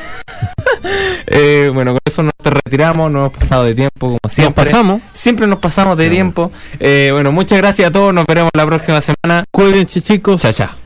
[SPEAKER 2] eh, bueno, con eso nos retiramos, nos hemos pasado de tiempo como
[SPEAKER 1] Nos
[SPEAKER 2] siempre.
[SPEAKER 1] pasamos.
[SPEAKER 2] Siempre nos pasamos de tiempo. Eh, bueno, muchas gracias a todos. Nos veremos la próxima semana.
[SPEAKER 1] Cuídense, chicos.
[SPEAKER 2] Chao, chao.